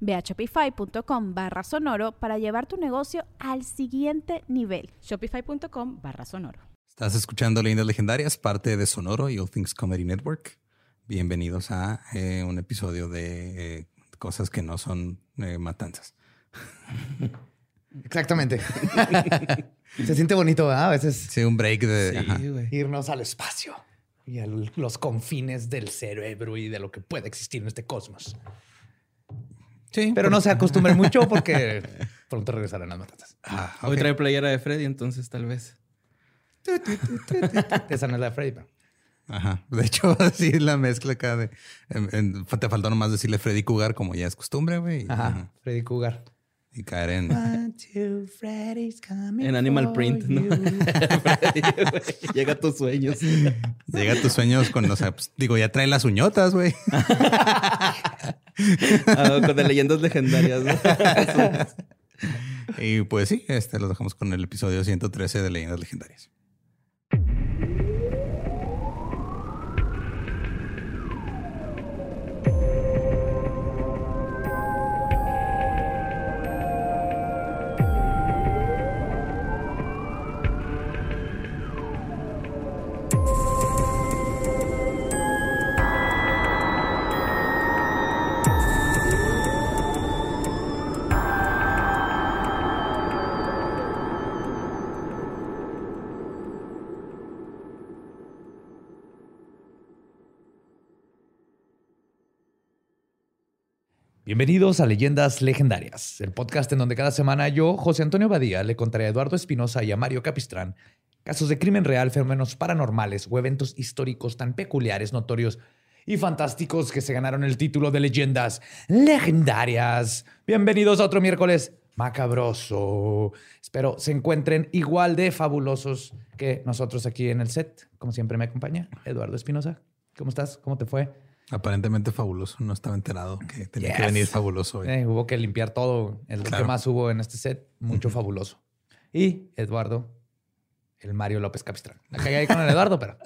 Ve a shopify.com barra sonoro para llevar tu negocio al siguiente nivel. Shopify.com barra sonoro. Estás escuchando Leyendas Legendarias, parte de Sonoro y All Things Comedy Network. Bienvenidos a eh, un episodio de eh, cosas que no son eh, matanzas. Exactamente. Se siente bonito, ¿verdad? A veces. Sí, un break de ajá. irnos al espacio y a los confines del cerebro y de lo que puede existir en este cosmos. Sí, Pero no se acostumbren mucho porque pronto regresarán las matanzas. Ah, Hoy trae playera de Freddy, entonces tal vez. Esa no es la de Freddy. pero- Ajá. De hecho, así la mezcla acá de. en- en- te faltó nomás decirle Freddy Cougar, como ya es costumbre, güey. Ajá. Freddy Cougar. Y caer en. One, two, Freddy's coming En Animal for Print, ¿no? Freddy, güey, Llega a tus sueños. Llega a tus sueños con, o sea, pues, digo, ya trae las uñotas, güey. Ah, con de leyendas legendarias. ¿no? Y pues sí, este lo dejamos con el episodio 113 de Leyendas Legendarias. Bienvenidos a Leyendas Legendarias, el podcast en donde cada semana yo, José Antonio Badía, le contaré a Eduardo Espinosa y a Mario Capistrán casos de crimen real, fenómenos paranormales o eventos históricos tan peculiares, notorios y fantásticos que se ganaron el título de Leyendas Legendarias. Bienvenidos a otro miércoles macabroso. Espero se encuentren igual de fabulosos que nosotros aquí en el set. Como siempre me acompaña Eduardo Espinosa. ¿Cómo estás? ¿Cómo te fue? Aparentemente fabuloso. No estaba enterado que tenía que venir fabuloso. hoy. Eh, hubo que limpiar todo. El Claro. que más hubo en este set, mucho fabuloso. Y Eduardo, el Mario López Capistrán. La cagué ahí con el Eduardo, pero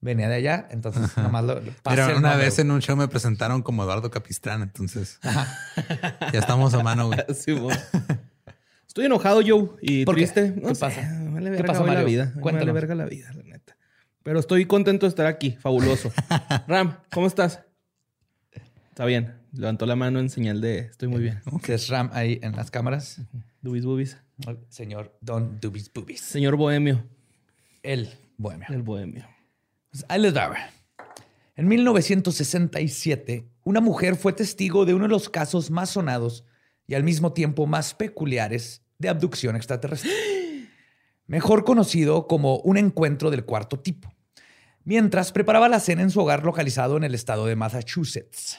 venía de allá, entonces nomás lo, lo pasé Pero una nombre. vez en un show me presentaron como Eduardo Capistrán, entonces ya estamos a mano, güey. Sí. Estoy enojado, Joe, y ¿Por qué? No ¿Qué sé, pasa? Vale ¿Qué verga pasó, hoy la vida. Cuéntanos. Vale verga la vida. Pero estoy contento de estar aquí. Fabuloso. Ram, ¿cómo estás? Está bien. Levantó la mano en señal de estoy muy bien. Que es Ram ahí en las cámaras. Dubis bubis. Señor Don Dubis Bubis. Señor Bohemio. El bohemio. El Bohemio. Pues ahí les va. En 1967, una mujer fue testigo de uno de los casos más sonados y al mismo tiempo más peculiares de abducción extraterrestre. Mejor conocido como un encuentro del cuarto tipo. Mientras preparaba la cena en su hogar localizado en el estado de Massachusetts.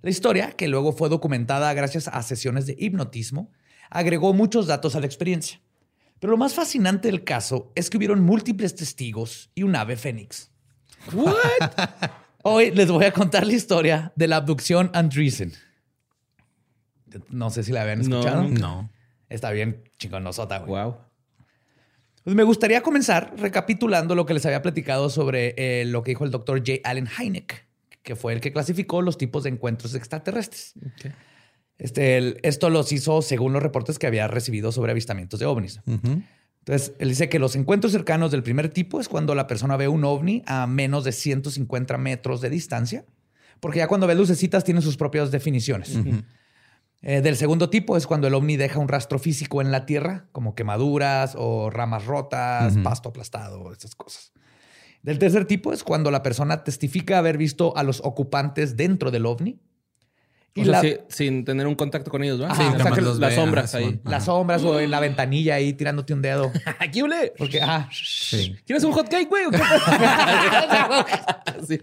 La historia, que luego fue documentada gracias a sesiones de hipnotismo, agregó muchos datos a la experiencia. Pero lo más fascinante del caso es que hubieron múltiples testigos y un ave fénix. Hoy les voy a contar la historia de la abducción Andreessen. No sé si la habían escuchado. No. Está bien chingonosota, güey. Wow. Pues me gustaría comenzar recapitulando lo que les había platicado sobre eh, lo que dijo el doctor J. Allen Hynek, que fue el que clasificó los tipos de encuentros extraterrestres. Este, el- esto los hizo según los reportes que había recibido sobre avistamientos de ovnis. Entonces, él dice que los encuentros cercanos del primer tipo es cuando la persona ve un ovni a menos de 150 metros de distancia, porque ya cuando ve lucecitas tiene sus propias definiciones. Eh, del segundo tipo es cuando el ovni deja un rastro físico en la tierra, como quemaduras o ramas rotas, pasto aplastado, esas cosas. Del tercer tipo es cuando la persona testifica haber visto a los ocupantes dentro del ovni. Y la... sin tener un contacto con ellos, ¿verdad? Sí, o sea, que las sombras ahí. Las sombras o en la ventanilla ahí tirándote un dedo. ¡Aquí, ole! Porque, ah, sí. ¿Quieres un hot cake, güey? sí.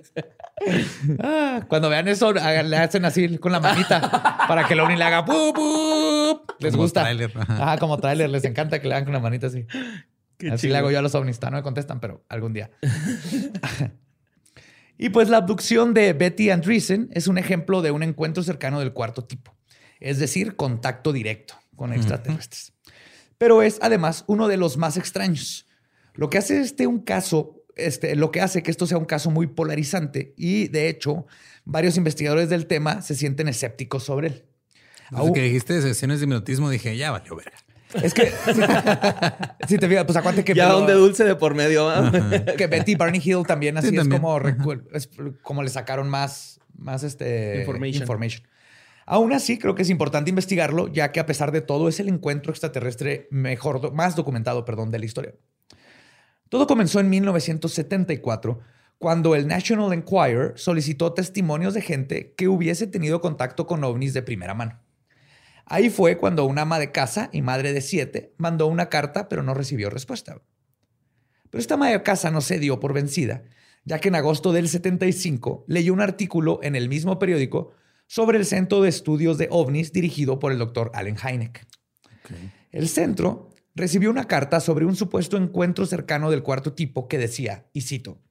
Ah, cuando vean eso, le hacen así con la manita para que el ovni le haga ¡pup, Les como gusta. Trailer. Ah, como trailer. Les encanta que le hagan con la manita así. así le hago yo a los ovnis. No me contestan, pero algún día. Y pues la abducción de Betty Andreessen es un ejemplo de un encuentro cercano del cuarto tipo, es decir, contacto directo con extraterrestres. Pero es además uno de los más extraños. Lo que hace este un caso, este, lo que hace que esto sea un caso muy polarizante y de hecho varios investigadores del tema se sienten escépticos sobre él. Desde que dijiste sesiones de hipnotismo dije, ya valió verga. Es que si te fijas, pues acuérdate que. Ya donde dulce de por medio. que Betty Barney Hill también así es como es como le sacaron más, más este information. Aún así, creo que es importante investigarlo, ya que a pesar de todo es el encuentro extraterrestre mejor, más documentado, perdón, de la historia. Todo comenzó en 1974, cuando el National Enquirer solicitó testimonios de gente que hubiese tenido contacto con ovnis de primera mano. Ahí fue cuando una ama de casa y madre de siete mandó una carta, pero no recibió respuesta. Pero esta ama de casa no se dio por vencida, ya que en agosto del 75 leyó un artículo en el mismo periódico sobre el Centro de Estudios de OVNIs dirigido por el doctor Allen Hynek. El centro recibió una carta sobre un supuesto encuentro cercano del cuarto tipo que decía, y cito,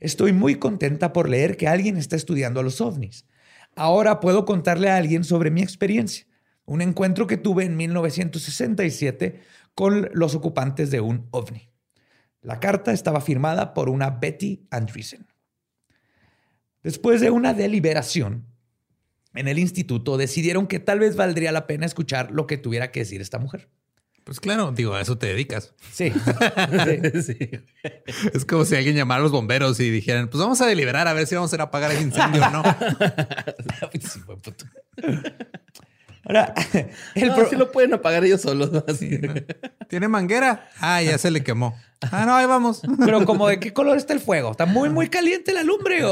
Estoy muy contenta por leer que alguien está estudiando a los ovnis. Ahora puedo contarle a alguien sobre mi experiencia un encuentro que tuve en 1967 con los ocupantes de un ovni. La carta estaba firmada por una Betty Andreessen. Después de una deliberación, en el instituto decidieron que tal vez valdría la pena escuchar lo que tuviera que decir esta mujer. Pues claro, digo, a eso te dedicas. Sí. Es como si alguien llamara a los bomberos y dijeran, pues vamos a deliberar a ver si vamos a ir a apagar el incendio o no. Ahora, el no, lo pueden apagar ellos solos. ¿Tiene manguera? Ah, ya se le quemó. Ah, no, ahí vamos. Pero como de qué color está el fuego. Está muy, muy caliente la lumbre.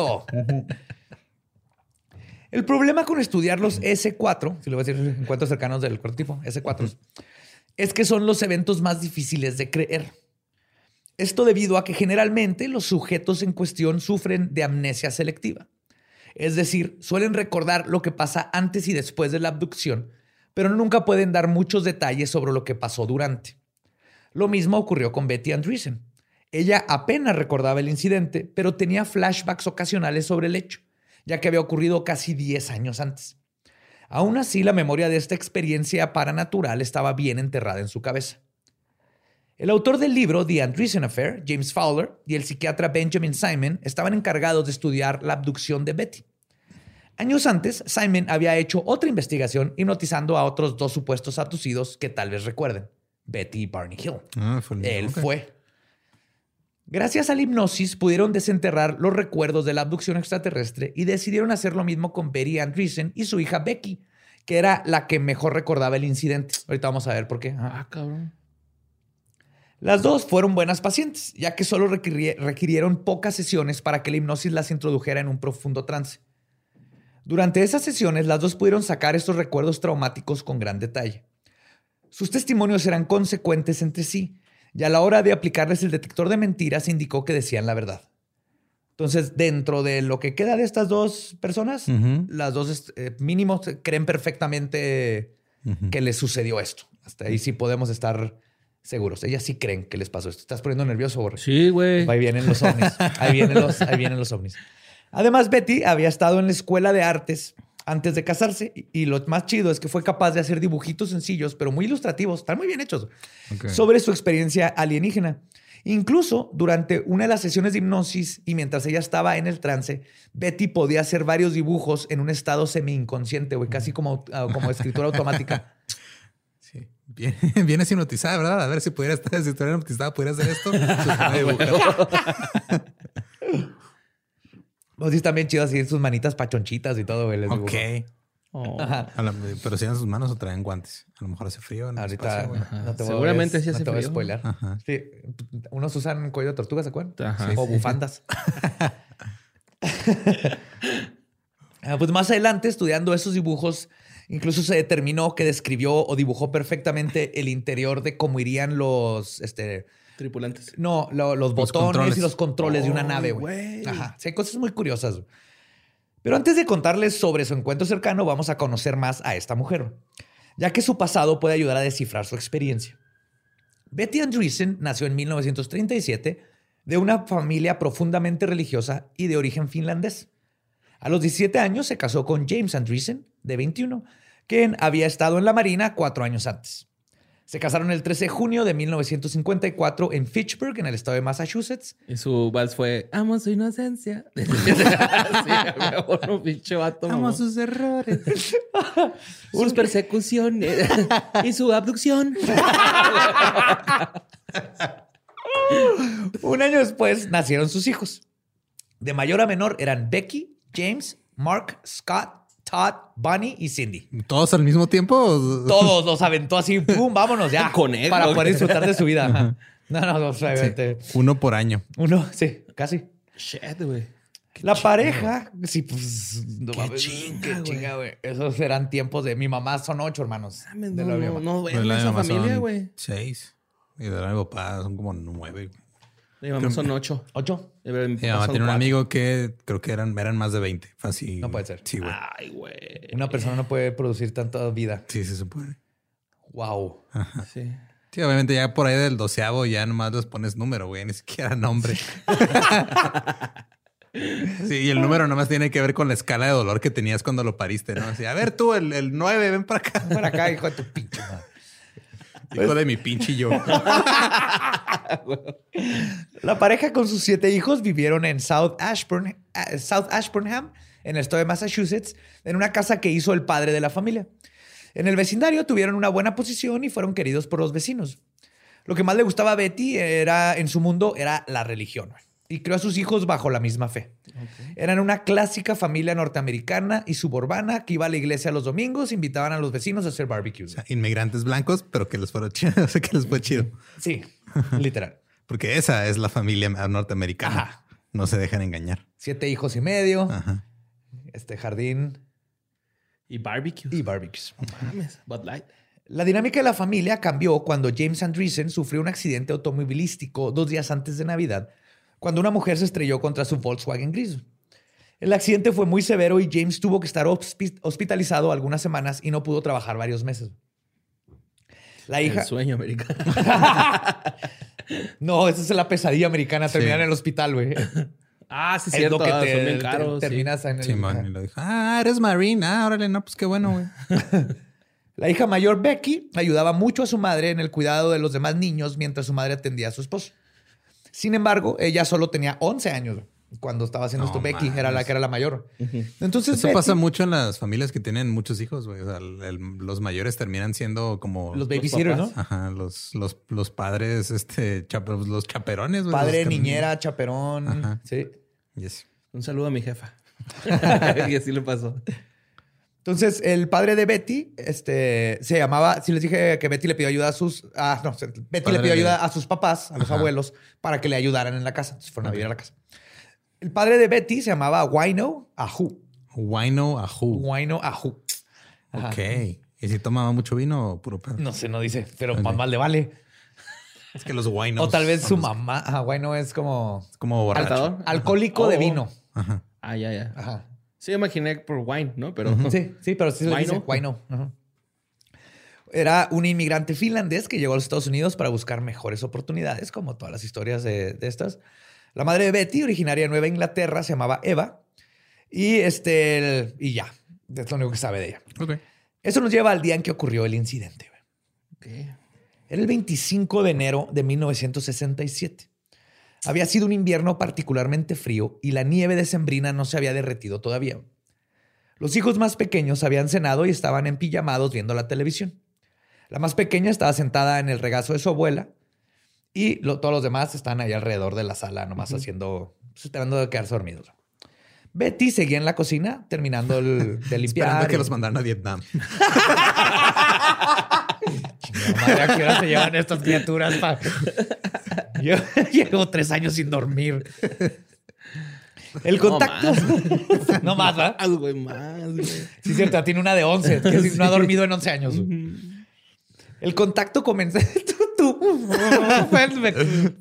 El problema con estudiar los S4, si lo voy a decir encuentros cercanos del tipo, S4, es que son los eventos más difíciles de creer. Esto debido a que generalmente los sujetos en cuestión sufren de amnesia selectiva. Es decir, suelen recordar lo que pasa antes y después de la abducción, pero nunca pueden dar muchos detalles sobre lo que pasó durante. Lo mismo ocurrió con Betty Andreessen. Ella apenas recordaba el incidente, pero tenía flashbacks ocasionales sobre el hecho, ya que había ocurrido casi 10 años antes. Aún así, la memoria de esta experiencia paranatural estaba bien enterrada en su cabeza. El autor del libro The Andreessen Affair, James Fowler, y el psiquiatra Benjamin Simon estaban encargados de estudiar la abducción de Betty. Años antes, Simon había hecho otra investigación hipnotizando a otros dos supuestos abducidos que tal vez recuerden, Betty y Barney Hill. Ah, Él fue. Gracias a la hipnosis pudieron desenterrar los recuerdos de la abducción extraterrestre y decidieron hacer lo mismo con Betty Andreessen y su hija Becky, que era la que mejor recordaba el incidente. Ahorita vamos a ver por qué. Ah, cabrón. Las dos fueron buenas pacientes, ya que solo requirieron pocas sesiones para que la hipnosis las introdujera en un profundo trance. Durante esas sesiones, las dos pudieron sacar estos recuerdos traumáticos con gran detalle. Sus testimonios eran consecuentes entre sí, y a la hora de aplicarles el detector de mentiras indicó que decían la verdad. Entonces, dentro de lo que queda de estas dos personas, las dos eh, mínimos creen perfectamente que les sucedió esto. Hasta ahí sí podemos estar seguros. Ellas sí creen que les pasó esto. ¿Estás poniendo nervioso, Borre? Sí, güey. Ahí vienen los ovnis. Ahí vienen los, ahí vienen los ovnis. Además, Betty había estado en la escuela de artes antes de casarse y lo más chido es que fue capaz de hacer dibujitos sencillos, pero muy ilustrativos, están muy bien hechos, sobre su experiencia alienígena. Incluso durante una de las sesiones de hipnosis y mientras ella estaba en el trance, Betty podía hacer varios dibujos en un estado semi-inconsciente, güey, casi como, como escritura automática. Bien, bien hipnotizada, ¿verdad? A ver si pudiera estar, si estuviera hipnotizada, pudiera hacer esto. Pues sí, también chido así sus manitas pachonchitas y todo, güey. ok. Oh. Ajá. A la- pero si eran sus manos o traían guantes. A lo mejor hace frío. en el Ahorita espacio, no te voy a- Seguramente sí no hace te voy a spoiler. Sí, unos usan cuello de tortuga, ¿se acuerdan? Ajá. O bufandas. Ah, pues más adelante, estudiando esos dibujos, incluso se determinó que describió o dibujó perfectamente el interior de cómo irían los, este, Tripulantes. no, lo- los Los botones controles. y los controles de una nave, güey. Ajá. Sí, hay cosas muy curiosas. Pero antes de contarles sobre su encuentro cercano, vamos a conocer más a esta mujer, ya que su pasado puede ayudar a descifrar su experiencia. Betty Andreessen nació en 1937 de una familia profundamente religiosa y de origen finlandés. A los 17 años se casó con James Andreessen, de 21, quien había estado en la Marina cuatro años antes. Se casaron el 13 de junio de 1954 en Fitchburg, en el estado de Massachusetts. Y su vals fue Amo su inocencia. sí, a huevo, un pinche vato. mamá. sus errores. sus persecuciones y su abducción. Un año después nacieron sus hijos. De mayor a menor eran Becky, James, Mark, Scott, Todd, Bunny y Cindy. ¿Todos al mismo tiempo? Todos los aventó así, ¡pum! Vámonos ya. Conejo. Para poder disfrutar de su vida. Ajá. No, no, no, obviamente. Uno por año. Uno, sí, casi. Shit, güey. La pareja, sí, pues. No Qué mames, chinga, qué güey. chinga, güey. Esos eran tiempos de mi mamá, son ocho hermanos. De No, la no, no la de esa familia, güey. Seis. Y de la de mi papá son como nueve. güey. Mi mamá son ocho. ¿Ocho? Mi mamá tiene un cuatro. amigo que creo que eran, eran más de 20. Fácil. No puede ser. Sí, güey. Ay, güey. Una persona no puede producir tanta vida. Sí, sí se puede. Wow. Sí. Sí, obviamente ya por ahí del doceavo ya nomás les pones número, güey, ni siquiera nombre. Sí, y el número nomás tiene que ver con la escala de dolor que tenías cuando lo pariste, ¿no? Así, a ver tú, el, el 9, ven para acá. Para acá, hijo de tu pinche madre. Hijo de mi pinche yo. La pareja con sus siete hijos vivieron en South, Ashburn, eh, South Ashburnham, en el estado de Massachusetts, en una casa que hizo el padre de la familia. En el vecindario tuvieron una buena posición y fueron queridos por los vecinos. Lo que más le gustaba a Betty era, en su mundo era la religión y crió a sus hijos bajo la misma fe. Eran una clásica familia norteamericana y suburbana que iba a la iglesia los domingos, invitaban a los vecinos a hacer barbecues. O sea, inmigrantes blancos, pero que les fueron chido. O sea, que les fue chido. Sí, literal. Porque esa es la familia norteamericana. Ajá. No se dejan engañar. Siete hijos y medio, Ajá. este jardín Y barbecue. y barbecues. Mames, Bud Light. La dinámica de la familia cambió cuando James Andreessen sufrió un accidente automovilístico dos días antes de Navidad, cuando una mujer se estrelló contra su Volkswagen gris. El accidente fue muy severo y James tuvo que estar hospi- hospitalizado algunas semanas y no pudo trabajar varios meses. La hija. El sueño americano. No, esa es la pesadilla americana, terminar Sí. en el hospital, güey. ah, sí, Es cierto. lo que ah, te, son bien te- caros. sí. terminas en el. Simón. Y lo dijo, ah, eres marine. Ah, órale, no, pues qué bueno, güey. La hija mayor, Becky, ayudaba mucho a su madre en el cuidado de los demás niños mientras su madre atendía a su esposo. Sin embargo, ella solo tenía 11 años cuando estaba haciendo No esto. Becky era la que era la mayor. Entonces, Eso Betty- pasa mucho en las familias que tienen muchos hijos, güey. O sea, el- el- los mayores terminan siendo como los babysitters, ¿no? Ajá, los, los, los padres, este, chap- los chaperones, güey. Padre, los que- niñera, chaperón. Ajá. Sí. Yes. Un saludo a mi jefa. y así le pasó. Entonces, el padre de Betty, este, se llamaba, si les dije que Betty le pidió ayuda a sus, ah, no, Betty Padre le pidió ayuda a sus papás, a los Ajá. abuelos, para que le ayudaran en la casa. Entonces fueron a vivir a la casa. El padre de Betty se llamaba Wino Ahu. Wino Ahu. Wino Ahu. Ajá. Ok. ¿Y si tomaba mucho vino o puro pedo? No sé, no dice, pero Ok. más le vale. Es que los winos. o tal vez su los- mamá. Ajá, Wino es como es Como borracho. ¿Altador? alcohólico de vino. Ajá. Ah, ya, ya. Ajá. Sí, imaginé por wine, ¿no? Pero Sí, sí, pero sí se dice Wino. Era un inmigrante finlandés que llegó a los Estados Unidos para buscar mejores oportunidades, como todas las historias de, de estas. La madre de Betty, originaria de Nueva Inglaterra, se llamaba Eva. Y este, el- y ya, es lo único que sabe de ella. Ok. Eso nos lleva al día en que ocurrió el incidente. Era el 25 de enero de 1967. Había sido un invierno particularmente frío y la nieve decembrina no se había derretido todavía. Los hijos más pequeños habían cenado y estaban empillamados viendo la televisión. La más pequeña estaba sentada en el regazo de su abuela y lo- todos los demás estaban ahí alrededor de la sala, nomás haciendo, pues, esperando de quedarse dormidos. Betty seguía en la cocina terminando el, de limpiar. Esperando que los mandaran a Vietnam. Madre, ¿a qué hora se llevan estas criaturas? pa? Yo llevo tres años sin dormir. El contacto. No más, ¿verdad? Más, güey, más, güey. Sí, es cierto, tiene una de 11, que sí, no ha dormido en 11 años. El contacto comenzó. tú, tú.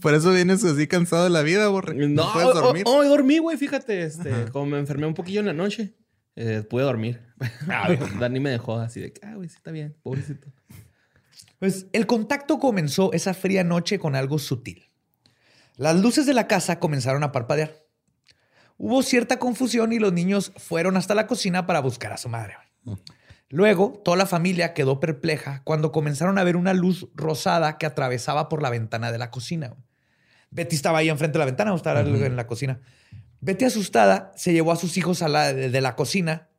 Por eso vienes así cansado de la vida, borre. No, puedes hoy- dormir. Hoy, dormí, güey, fíjate. Este, como me enfermé un poquillo en la noche, eh, pude dormir. Dani me dejó así de que, ah, güey, sí está bien, pobrecito. Pues el contacto comenzó esa fría noche con algo sutil. Las luces de la casa comenzaron a parpadear. Hubo cierta confusión y los niños fueron hasta la cocina para buscar a su madre. Luego, toda la familia quedó perpleja cuando comenzaron a ver una luz rosada que atravesaba por la ventana de la cocina. Betty estaba ahí enfrente de la ventana, o estaba en la cocina. Betty, asustada, se llevó a sus hijos a la, de, de la cocina,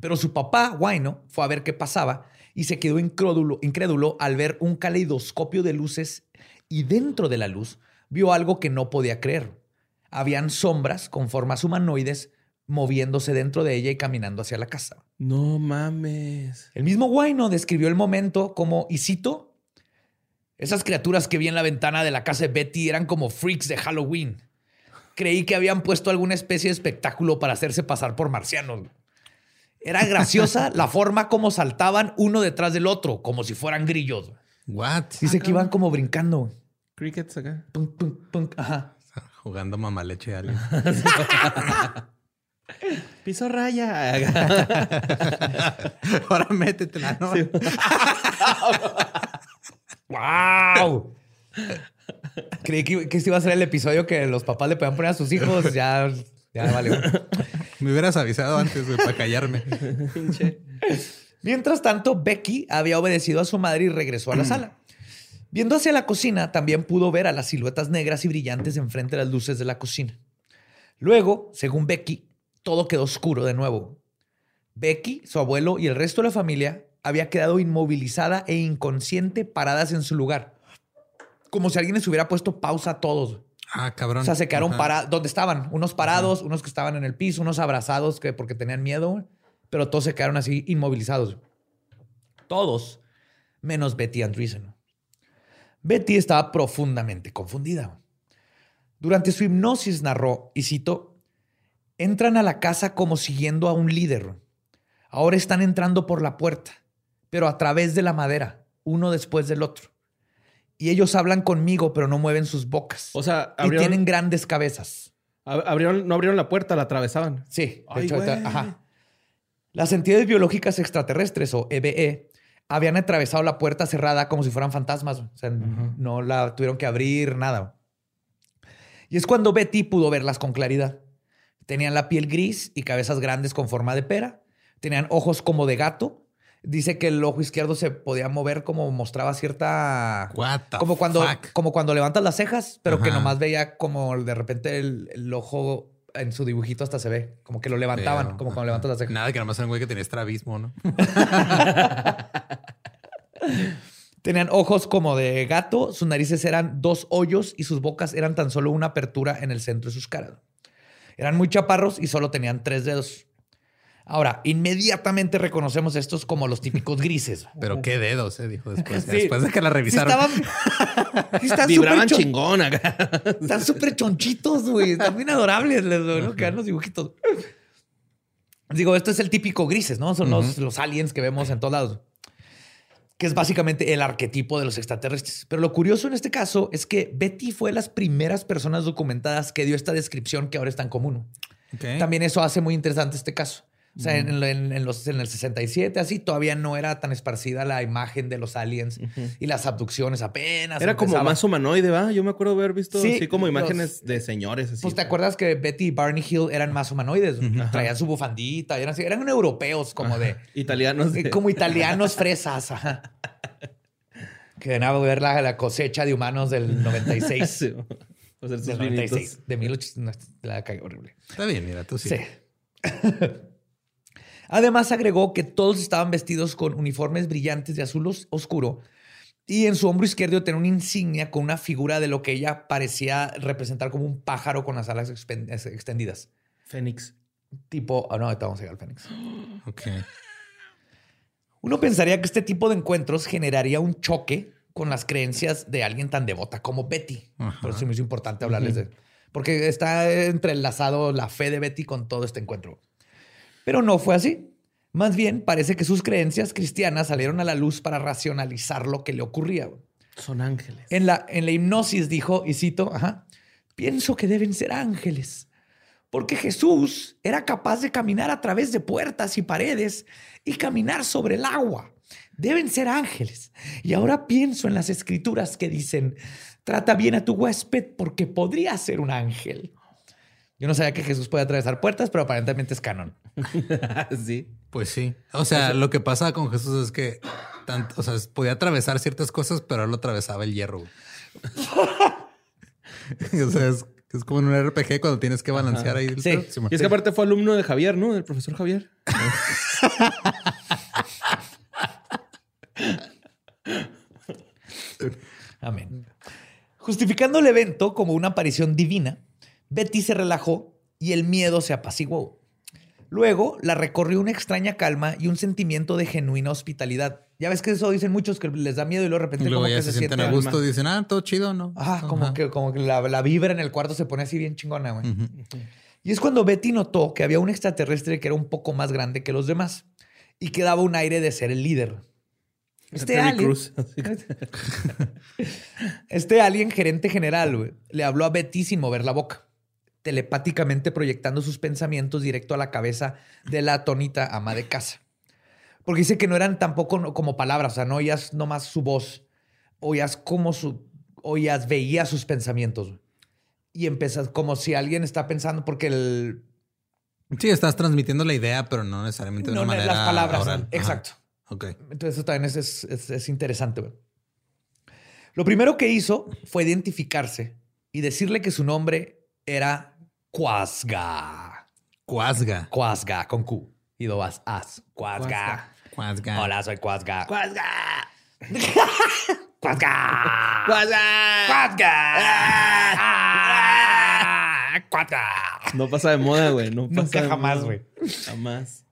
pero su papá, Waino, fue a ver qué pasaba y se quedó incrédulo, incrédulo al ver un caleidoscopio de luces y dentro de la luz vio algo que no podía creer. Habían sombras con formas humanoides moviéndose dentro de ella y caminando hacia la casa. No mames. El mismo Waino describió el momento como, y cito, esas criaturas que vi en la ventana de la casa de Betty eran como freaks de Halloween. Creí que habían puesto alguna especie de espectáculo para hacerse pasar por marcianos. Era graciosa la forma como saltaban uno detrás del otro, como si fueran grillos. What? Dice que iban como brincando. Crickets acá. Pum, pum, pum. Ajá. Jugando mamá leche a alguien. Piso raya. Ahora métetela, ¿no? ¡Wow! Creí que, que este iba a ser el episodio que los papás le podían poner a sus hijos. Ya, ya valió. Me hubieras avisado antes, güey, para callarme. Pinche. Mientras tanto, Becky había obedecido a su madre y regresó a la sala. Viendo hacia la cocina, también pudo ver a las siluetas negras y brillantes enfrente de las luces de la cocina. Luego, según Becky, todo quedó oscuro de nuevo. Becky, su abuelo y el resto de la familia había quedado inmovilizada e inconsciente paradas en su lugar. Como si alguien les hubiera puesto pausa a todos. Ah, cabrón. O sea, se quedaron parados. ¿Dónde estaban? Unos parados, unos que estaban en el piso, unos abrazados que porque tenían miedo, pero todos se quedaron así inmovilizados. Todos, menos Betty Andreessen. Betty estaba profundamente confundida. Durante su hipnosis narró, y cito, entran a la casa como siguiendo a un líder. Ahora están entrando por la puerta, pero a través de la madera, uno después del otro. Y ellos hablan conmigo, pero no mueven sus bocas. O sea, y abrieron, tienen grandes cabezas. ab- abrieron- no abrieron la puerta, la atravesaban. Sí, de Ay, hecho, ajá. Las entidades biológicas extraterrestres o EBE habían atravesado la puerta cerrada como si fueran fantasmas. O sea, no la tuvieron que abrir, nada. Y es cuando Betty pudo verlas con claridad. Tenían la piel gris y cabezas grandes con forma de pera. Tenían ojos como de gato. Dice que el ojo izquierdo se podía mover como mostraba cierta... What the como cuando, fuck? como cuando levantas las cejas, pero que nomás veía como de repente el, el ojo en su dibujito hasta se ve. Como que lo levantaban, Pero, como cuando levantas las cejas. Nada, que nomás era un güey que tenía estrabismo, ¿no? Tenían ojos como de gato, sus narices eran dos hoyos y sus bocas eran tan solo una apertura en el centro de sus caras. Eran muy chaparros y solo tenían tres dedos. Ahora, inmediatamente reconocemos estos como los típicos grises. Pero qué dedos, eh, dijo después. Sí. Después de que la Sí revisaron. estaban, sí están Vibraban chingón acá. Están súper chonchitos, güey. Están bien adorables. Les ¿no? quedan los dibujitos. Digo, esto es el típico grises, ¿no? Son los, los aliens que vemos en todos lados. Que es básicamente el arquetipo de los extraterrestres. Pero lo curioso en este caso es que Betty fue de las primeras personas documentadas que dio esta descripción que ahora es tan común. También eso hace muy interesante este caso. O sea, en, en- en los, en el 67, así, todavía no era tan esparcida la imagen de los aliens y las abducciones apenas. Era como más humanoide, ¿va? Yo me acuerdo haber visto Sí, así como los- imágenes de señores así. Pues te acuerdas que Betty y Barney Hill eran más humanoides, traían su bufandita, y eran, así, eran europeos como de Italianos. de- como italianos fresas, ajá. Que venían a ver la, la cosecha de humanos del 96. Sí, o sea, del vinitos. 96, de 1800, la cagué horrible. Está bien, mira, tú sí. Sí. Además agregó que todos estaban vestidos con uniformes brillantes de azul os- oscuro y en su hombro izquierdo tenía una insignia con una figura de lo que ella parecía representar como un pájaro con las alas extendidas. Fénix. Tipo, ah, no, ahorita vamos a llegar al Fénix. Ok. Uno pensaría que este tipo de encuentros generaría un choque con las creencias de alguien tan devota como Betty. Ajá. Por eso me hizo importante hablarles de Porque está entrelazado la fe de Betty con todo este encuentro. Pero no fue así. Más bien, parece que sus creencias cristianas salieron a la luz para racionalizar lo que le ocurría. Son ángeles. En la, en la hipnosis dijo, y cito, ajá, pienso que deben ser ángeles, porque Jesús era capaz de caminar a través de puertas y paredes y caminar sobre el agua. Deben ser ángeles. Y ahora pienso en las escrituras que dicen, trata bien a tu huésped porque podría ser un ángel. Yo no sabía que Jesús puede atravesar puertas, pero aparentemente es canon. sí. Pues sí. O sea, lo que pasa con Jesús es que tanto, o sea, podía atravesar ciertas cosas, pero él lo atravesaba el hierro. o sea, es, es como en un RPG cuando tienes que balancear ahí. el Sí. Simón. Y es que aparte fue alumno de Javier, ¿no? Del profesor Javier. Amén. Justificando el evento como una aparición divina, Betty se relajó y el miedo se apaciguó. Luego la recorrió una extraña calma y un sentimiento de genuina hospitalidad. Ya ves que eso dicen muchos que les da miedo y luego de repente Y luego como ya que se, se, sienten siente a gusto, alma. dicen, ah, todo chido, ¿no? Ajá, como que, como que la, la vibra en el cuarto se pone así bien chingona, güey. Y es cuando Betty notó que había un extraterrestre que era un poco más grande que los demás y que daba un aire de ser el líder. Este alien, este alien gerente general güey, le habló a Betty sin mover la boca, telepáticamente proyectando sus pensamientos directo a la cabeza de la atónita ama de casa. Porque dice que no eran tampoco como palabras, o sea, no oías nomás su voz, oías como su, oías, veías sus pensamientos. Y empiezas como si alguien está pensando, porque el, Sí, estás transmitiendo la idea, pero no necesariamente de no, una manera las palabras. oral. Ajá. Exacto. Ok. Entonces eso también es, es- es- es interesante. güey. Lo primero que hizo fue identificarse y decirle que su nombre era Quasga. Cuasga. Quasga, con Q. Y dos as. Quasga. Cuasga. Hola, soy Quasga. ¡Cuasga! Quasga. ¡Cuasga! Quasga. Quasga. No pasa de moda, güey. No pasa Nunca de jamás, güey. Jamás.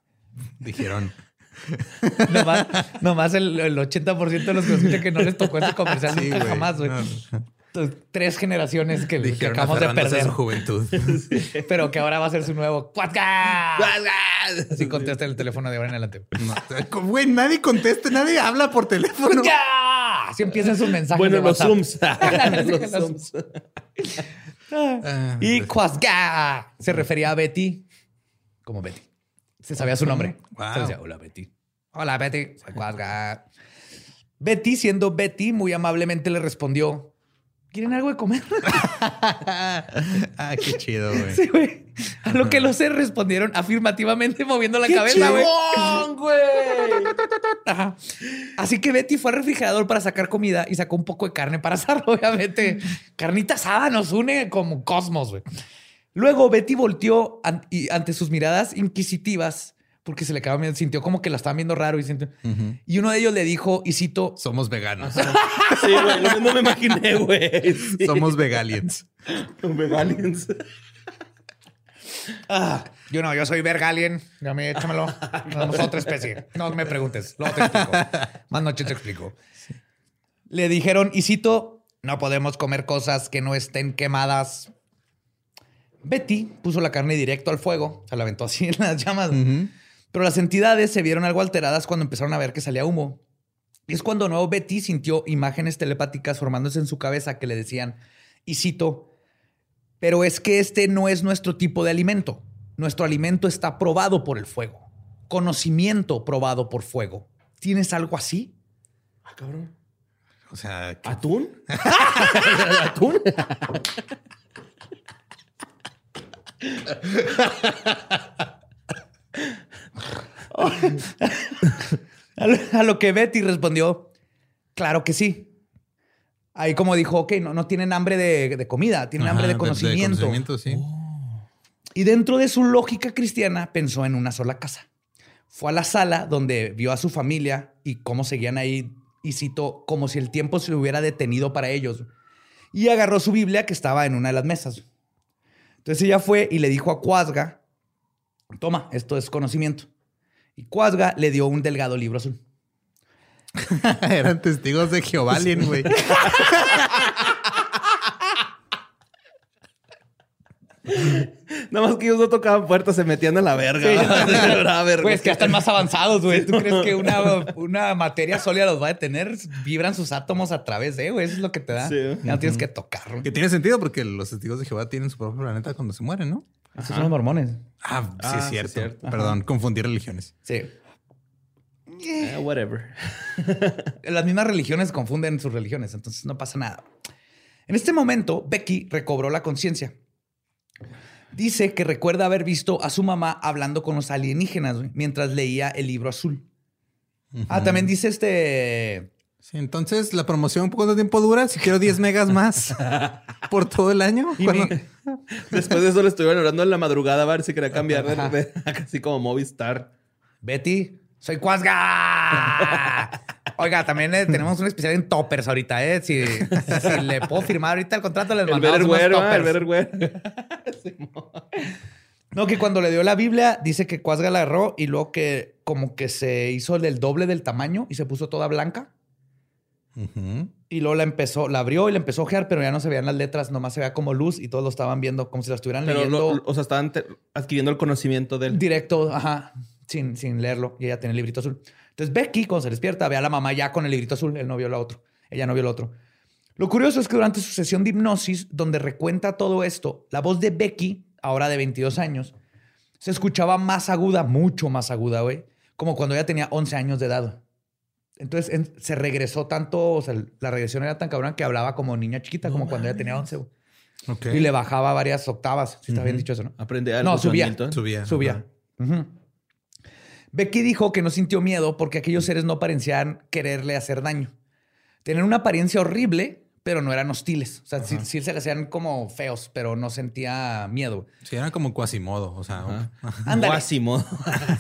Dijeron. Nomás, nomás el, el 80% de los que nos escuchan que no les tocó ese comercial Sí, nunca jamás, güey. No, Tres generaciones que, que Dijeron acabamos de perder. su juventud. pero que ahora va a ser su nuevo Quasga. ¡Cuasga! Así contesta el teléfono de ahora en adelante. No, Güey, nadie contesta, nadie habla por teléfono. Así empiezan sus mensajes. Bueno, de los. Zooms. los Zooms. Ah, Y Quasga se refería a Betty como Betty. Se sabía su nombre. Wow. Se decía, hola Betty. Hola Betty, soy Quasga. Betty, siendo Betty, muy amablemente le respondió, ¿quieren algo de comer? ah, qué chido, güey. Sí, güey. A lo que los seres respondieron afirmativamente moviendo la cabeza, güey. Ajá. Así que Betty fue al refrigerador para sacar comida y sacó un poco de carne para asar, obviamente. Carnita asada nos une como cosmos, güey. Luego Betty volteó an- y ante sus miradas inquisitivas, porque se le viendo, sintió como que la estaban viendo raro y sintió-. Y uno de ellos le dijo, y cito, Somos veganos. Sí, güey. Lo mismo me imaginé, güey. Sí. Somos vegaliens. Vegalians. ah, yo no, yo soy Vergalien, me échamelo. Somos otra especie. No me preguntes, luego te explico. Más noche te explico. Le dijeron, y cito, no podemos comer cosas que no estén quemadas. Betty puso la carne directo al fuego, se la aventó así en las llamas. Ujú. Pero las entidades se vieron algo alteradas cuando empezaron a ver que salía humo. Y es cuando nuevo Betty sintió imágenes telepáticas formándose en su cabeza que le decían, y cito, pero es que este no es nuestro tipo de alimento. Nuestro alimento está probado por el fuego. Conocimiento probado por fuego. ¿Tienes algo así? Ah, cabrón. O sea, que- ¿Atún? ¿Atún? A lo, a lo que Betty respondió, claro que sí. Ahí como dijo, ok, no, no tienen hambre de, de comida, tienen Ajá, hambre de conocimiento. conocimiento, sí. Y dentro de su lógica cristiana pensó en una sola casa. Fue a la sala donde vio a su familia y cómo seguían ahí, y citó, como si el tiempo se hubiera detenido para ellos. Y agarró su Biblia que estaba en una de las mesas. Entonces ella fue y le dijo a Cuasga Toma, esto es conocimiento. Y Cuasga le dio un delgado libro azul. Eran testigos de Jehová, güey. Nada más que ellos no tocaban puertas, se metían a la verga. Pues que ya están más avanzados, güey. ¿Tú crees que una, una materia sólida los va a detener? Vibran sus átomos a través de, güey. Eso es lo que te da. Sí. Ya no tienes que tocar. Que tiene sentido porque los testigos de Jehová tienen su propio planeta cuando se mueren, ¿no? Esos son los mormones. Ah, sí, Ah, es sí, cierto. Perdón, confundí religiones. Sí. Eh, whatever. Las mismas religiones confunden sus religiones, entonces no pasa nada. En este momento, Becky recobró la conciencia. Dice que recuerda haber visto a su mamá hablando con los alienígenas mientras leía el libro azul. Ah, también dice este. Sí, entonces la promoción, ¿cuánto tiempo dura? Si quiero 10 megas más por todo el año. Y ¿Cuándo? mi- Después de eso le estuvieron orando en la madrugada a ver si quería cambiar de, de- así como Movistar. Betty, soy Cuasga. Oiga, también eh, tenemos un especial en toppers ahorita, ¿eh? Si, si le puedo firmar ahorita el contrato, les El mandamos unos el toppers. Betterware. No, que cuando le dio la Biblia, dice que Cuasga la agarró y luego que como que se hizo del doble del tamaño y se puso toda blanca. Y luego la empezó, la abrió y la empezó a ojear, pero ya no se veían las letras, nomás se veía como luz y todos lo estaban viendo como si la estuvieran Pero, leyendo lo- o sea, estaban adquiriendo el conocimiento del... directo, ajá, sin, sin leerlo. Y ella tenía el librito azul. Entonces Becky, cuando se despierta, ve a la mamá ya con el librito azul. Él no vio la otro. Ella no vio el otro. Lo curioso es que durante su sesión de hipnosis, donde recuenta todo esto, la voz de Becky, ahora de 22 años, se escuchaba más aguda, mucho más aguda, güey, como cuando ella tenía 11 años de edad. Entonces en- se regresó tanto, o sea, la regresión era tan cabrón que hablaba como niña chiquita, como cuando ella tenía 11, güey. Ok. Y le bajaba varias octavas, si está bien dicho eso, ¿no? Aprende algo. No, subía. Milton. Subía. Subía. Becky dijo que no sintió miedo porque aquellos seres no parecían quererle hacer daño. Tenían una apariencia horrible, pero no eran hostiles. O sea, sí, sí se le hacían como feos, pero no sentía miedo. Sí, era como Quasimodo, o sea. Guasimo.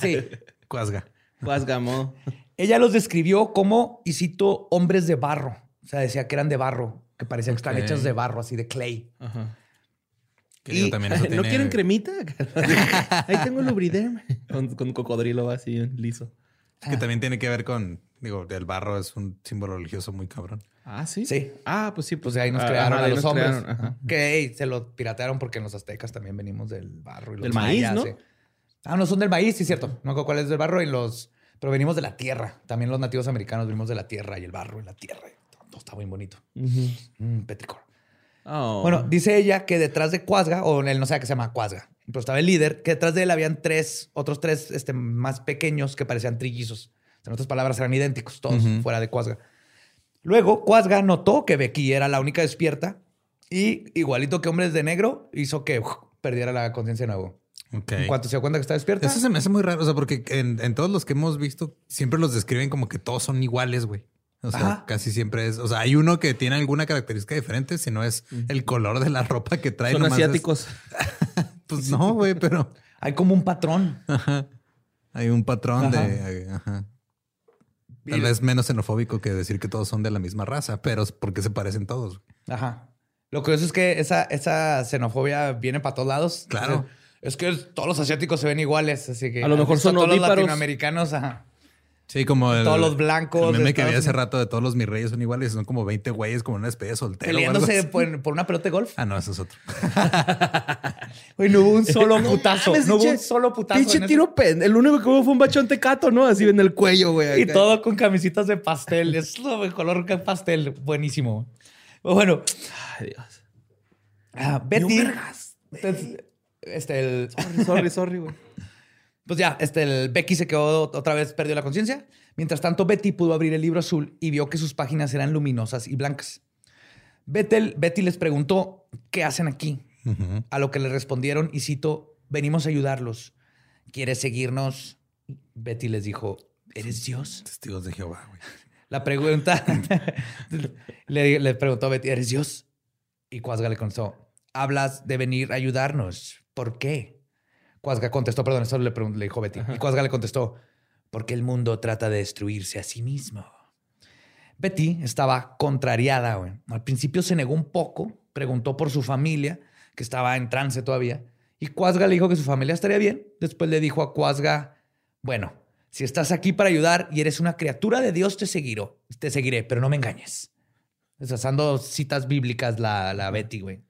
Sí. Cuasga. Guasgamo. Ella los describió como, y cito, hombres de barro. O sea, decía que eran de barro, que parecían que estaban Ok. hechos de barro, así de clay. Ajá. Que Y- también eso ¿No tiene- quieren cremita? Ahí tengo lubriderm. Con, con cocodrilo así liso. Que también tiene que ver con, digo, el barro es un símbolo religioso muy cabrón. Ah, sí. Sí. Ah, pues sí. Pues de ahí nos ah, crearon a los hombres. crearon. Que se lo piratearon porque en los aztecas también venimos del barro. Y los Del maíz, mayas, ¿no? sí. Ah, no, son del maíz, sí, cierto. No sé cuál es del barro y los... Pero venimos de la tierra. También los nativos americanos venimos de la tierra y el barro y la tierra. Todo está muy bonito. Mm, petricor. Oh. Bueno, dice ella que detrás de Cuasga, o él no sabe que se llama Cuasga, pero estaba el líder, que detrás de él habían tres, otros tres este, más pequeños que parecían trillizos. En otras palabras, eran idénticos, todos fuera de Cuasga. Luego, Cuasga notó que Becky era la única despierta y, igualito que Hombres de Negro, hizo que uf, perdiera la conciencia de nuevo. En cuanto se dio cuenta que está despierta, Eso se me hace muy raro, o sea, porque en, en todos los que hemos visto siempre los describen como que todos son iguales, güey. O sea, Ajá. casi siempre es, o sea, hay uno que tiene alguna característica diferente, si no es el color de la ropa que trae. Son es- asiáticos. pues no, güey, pero hay como un patrón. ajá. hay un patrón Ajá. de, ajá. Tal vez menos xenofóbico que decir que todos son de la misma raza, pero porque se parecen todos. Ajá. Lo curioso es que esa, esa xenofobia viene para todos lados. Claro. O sea, Es que todos los asiáticos se ven iguales, así que... A lo mejor ¿has visto son todos los latinoamericanos, ajá. Sí, como el, Todos los blancos El meme de que Estados hace rato de todos los mis reyes son iguales, son como 20 güeyes, como una especie de soltero. Peleándose por, por una pelota de golf. Ah, no, eso es otro. Güey, no hubo un solo putazo. mames, no hubo un solo putazo. Pinche tiro pen. El único que hubo fue un bachón tecato, ¿no? Así en el cuello, güey. Y acá. todo con camisitas de pastel. Es lo de color que pastel. Buenísimo. Bueno, Ay, Dios. ah, Betty. Entonces, Este, el, Sorry, sorry, sorry, güey. Pues ya, este, el Becky se quedó otra vez, perdió la conciencia. Mientras tanto, Betty pudo abrir el libro azul y vio que sus páginas eran luminosas y blancas. Betty les preguntó, ¿qué hacen aquí? A lo que le respondieron, y cito, venimos a ayudarlos. ¿Quieres seguirnos? Betty les dijo, ¿eres Dios? Testigos de Jehová, güey. La pregunta, le, le preguntó a Betty, ¿eres Dios? Y Cuasga le contestó, hablas de venir a ayudarnos. ¿Por qué? Cuasga contestó, perdón, eso le, le dijo Betty. Y Cuasga le contestó, porque el mundo trata de destruirse a sí mismo. Betty estaba contrariada. güey. Al principio se negó un poco, preguntó por su familia, que estaba en trance todavía, Y Cuasga le dijo que su familia estaría bien. Después le dijo a Cuasga, bueno, si estás aquí para ayudar y eres una criatura de Dios, te seguiré, te seguiré, pero no me engañes. Usando citas bíblicas la, la Betty, güey.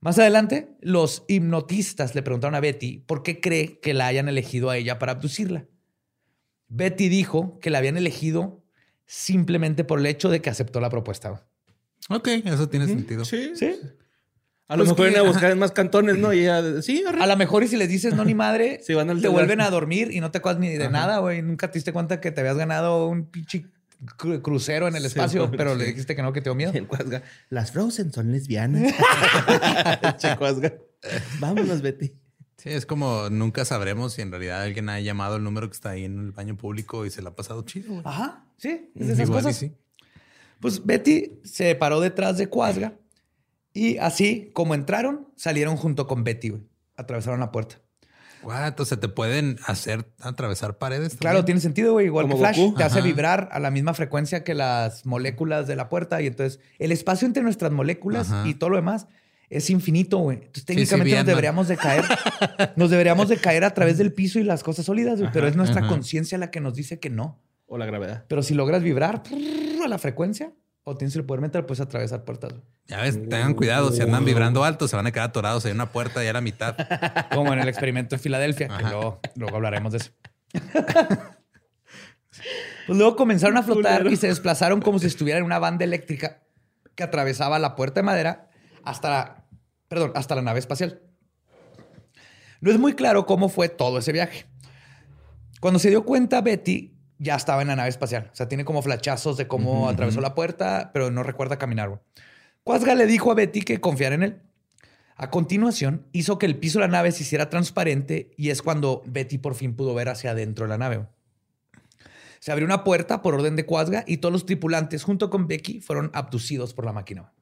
Más adelante, los hipnotistas le preguntaron a Betty por qué cree que la hayan elegido a ella para abducirla. Betty dijo que la habían elegido simplemente por el hecho de que aceptó la propuesta. Ok, eso tiene sentido. Sí. ¿Sí? A lo Pues mejor que- a buscar en más cantones, ¿no? Y ella, sí, arre. A lo mejor y si les dices no ni madre, Sí, van al te celular. vuelven a dormir y no te acuerdas ni de nada, güey. Nunca te diste cuenta que te habías ganado un pinche crucero en el Sí, espacio, pero sí. le dijiste que no, que te dio miedo. En Cuasga, Las Frozen son lesbianas. Vámonos, Betty. Sí, es como nunca sabremos si en realidad alguien ha llamado el número que está ahí en el baño público y se la ha pasado chido. güey. Ajá, sí, es de esas Igual y cosas. sí. Pues Betty se paró detrás de Cuasga y así como entraron, salieron junto con Betty, güey. Atravesaron la puerta. Guau, entonces te pueden hacer atravesar paredes. Claro, tiene sentido, güey. Igual Como que Flash, Goku. te hace vibrar a la misma frecuencia que las moléculas de la puerta. Y entonces el espacio entre nuestras moléculas Ajá. y todo lo demás es infinito, güey. Entonces sí, técnicamente nos deberíamos de caer. nos deberíamos de caer a través del piso y las cosas sólidas, güey. Pero es nuestra conciencia la que nos dice que no. O la gravedad. Pero si logras vibrar prrr, a la frecuencia o tienes el poder mental, puedes atravesar puertas. güey. Ya ves, tengan cuidado. Si andan vibrando alto, se van a quedar atorados en una puerta y a la mitad. Como en el experimento en Filadelfia, que luego, luego hablaremos de eso. Pues luego comenzaron a flotar y se desplazaron como si estuvieran en una banda eléctrica que atravesaba la puerta de madera hasta la, perdón, hasta la nave espacial. No es muy claro cómo fue todo ese viaje. Cuando se dio cuenta, Betty ya estaba en la nave espacial. O sea, tiene como flachazos de cómo atravesó la puerta, pero no recuerda caminar. güey. Cuasga le dijo a Betty que confiara en él. A continuación, hizo que el piso de la nave se hiciera transparente y es cuando Betty por fin pudo ver hacia adentro de la nave. Se abrió una puerta por orden de Cuasga y todos los tripulantes, junto con Becky, fueron abducidos por la máquina.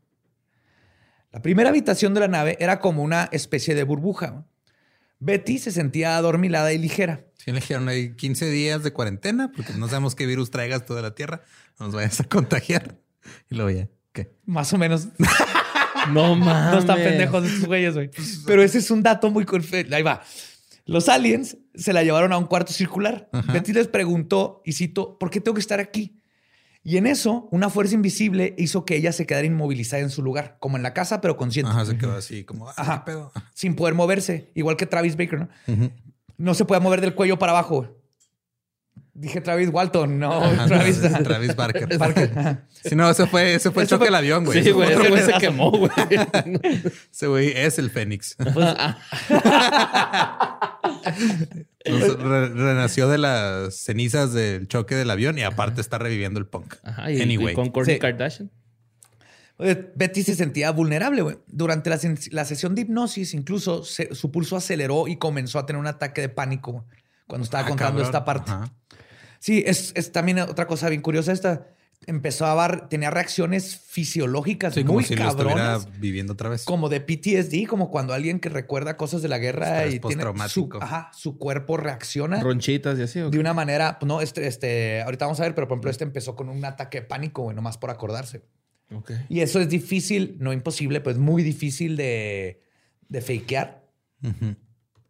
La primera habitación de la nave era como una especie de burbuja. Betty se sentía adormilada y ligera. Si le dijeron ahí 15 días de cuarentena, porque no sabemos qué virus traigas toda la tierra, no nos vayas a contagiar. Y luego ya, ¿qué? Más o menos. No mames. No están pendejos estos güeyes, güey. Pero ese es un dato muy... Ahí va. Los aliens se la llevaron a un cuarto circular. Ajá. Betty les preguntó, y cito, ¿por qué tengo que estar aquí? Y en eso, una fuerza invisible hizo que ella se quedara inmovilizada en su lugar, como en la casa, pero consciente, Ajá, se quedó así como, ah, Ajá. ¿qué pedo? sin poder moverse, igual que Travis Baker, ¿no? No se podía mover del cuello para abajo. Dije Travis Walton, no Ajá, Travis. Travis Barker. Parker. Ajá. Si no, ese fue, ese fue el Eso choque del avión, güey. Sí, güey. Ese güey se quemó, güey. Ese güey es el Fénix. Ah, Nos- re- renació de las cenizas del choque del avión y aparte está reviviendo el punk. Ajá, y, anyway. y con Kourtney Sí. Kardashian. Betty se sentía vulnerable, güey. Durante la, la sesión de hipnosis, incluso se- su pulso aceleró y comenzó a tener un ataque de pánico cuando estaba Ah, contando cabrón. esta parte. Ajá. Sí, es, es también otra cosa bien curiosa esta. Empezó a dar, tenía reacciones fisiológicas Sí, como muy si lo estuviera cabronas. viviendo otra vez. Como de PTSD, como cuando alguien que recuerda cosas de la guerra Estrés y tiene su, ajá, su cuerpo reacciona Ronchitas y así. ¿o de una manera, pues, no, este, este, ahorita vamos a ver, pero por ejemplo, este empezó con un ataque de pánico, güey, nomás por acordarse. Ok. Y eso es difícil, no imposible, pues muy difícil de, de fakear. Ujú.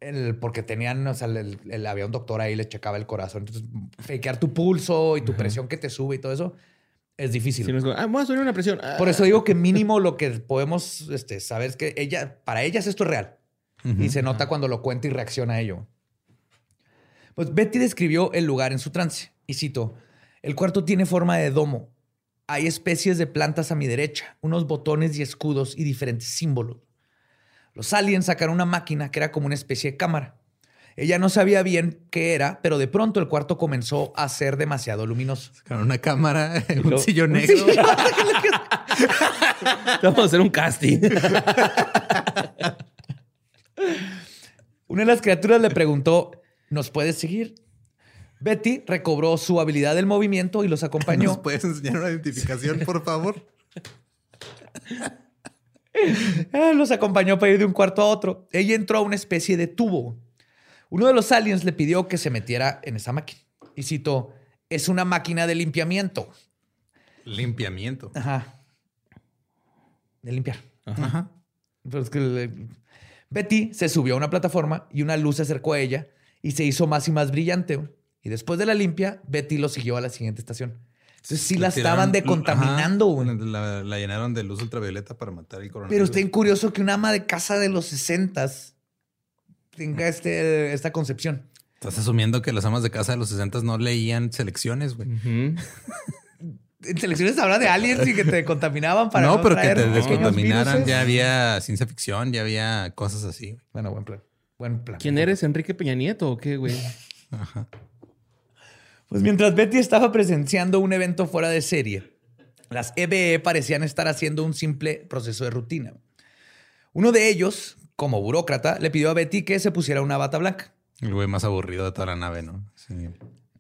El- porque tenían, o sea, el- el- había un doctor ahí, le checaba el corazón. Entonces, fakear tu pulso y tu presión que te sube y todo eso es difícil. Sí, no es como, ah, voy a subir una presión. Ah. Por eso digo que mínimo lo que podemos este, saber es que ella, para ellas esto es real. Y se nota cuando lo cuenta y reacciona a ello. Pues Betty describió el lugar en su trance. Y cito, el cuarto tiene forma de domo. Hay especies de plantas a mi derecha, unos botones y escudos y diferentes símbolos. Los aliens sacaron una máquina que era como una especie de cámara. Ella no sabía bien qué era, pero de pronto el cuarto comenzó a ser demasiado luminoso. Con una cámara, un luego- sillón negro. Vamos a hacer un casting. Una de las criaturas le preguntó, ¿nos puedes seguir? Betty recobró su habilidad del movimiento y los ¿Nos acompañó. puedes enseñar una identificación, por favor? Eh, los acompañó para ir de un cuarto a otro. Ella entró a una especie de tubo. Uno de los aliens le pidió que se metiera en esa máquina. Y citó, es una máquina de limpiamiento. Limpiamiento. Ajá. De limpiar. Ajá. Pero, es que le- Betty se subió a una plataforma y una luz se acercó a ella y se hizo más y más brillante. Y después de la limpia, Betty lo siguió a la siguiente estación. Entonces sí la estaban tiraron- decontaminando. ajá, güey. La, la llenaron de luz ultravioleta para matar el coronavirus. Pero está bien curioso que una ama de casa de los 60 tenga este, esta concepción. Estás asumiendo que las amas de casa de los 60 no leían selecciones, güey. En selecciones habla de aliens y que te contaminaban para no, no, pero que te descontaminaran. Ya había ciencia ficción, ya había cosas así. güey. Bueno, buen plan. Buen plan. ¿Quién eres? ¿Enrique Peña Nieto o qué, güey? Pues mientras Betty estaba presenciando un evento fuera de serie, las EBE parecían estar haciendo un simple proceso de rutina. Uno de ellos, como burócrata, le pidió a Betty que se pusiera una bata blanca. El güey más aburrido de toda la nave, ¿no? Sí.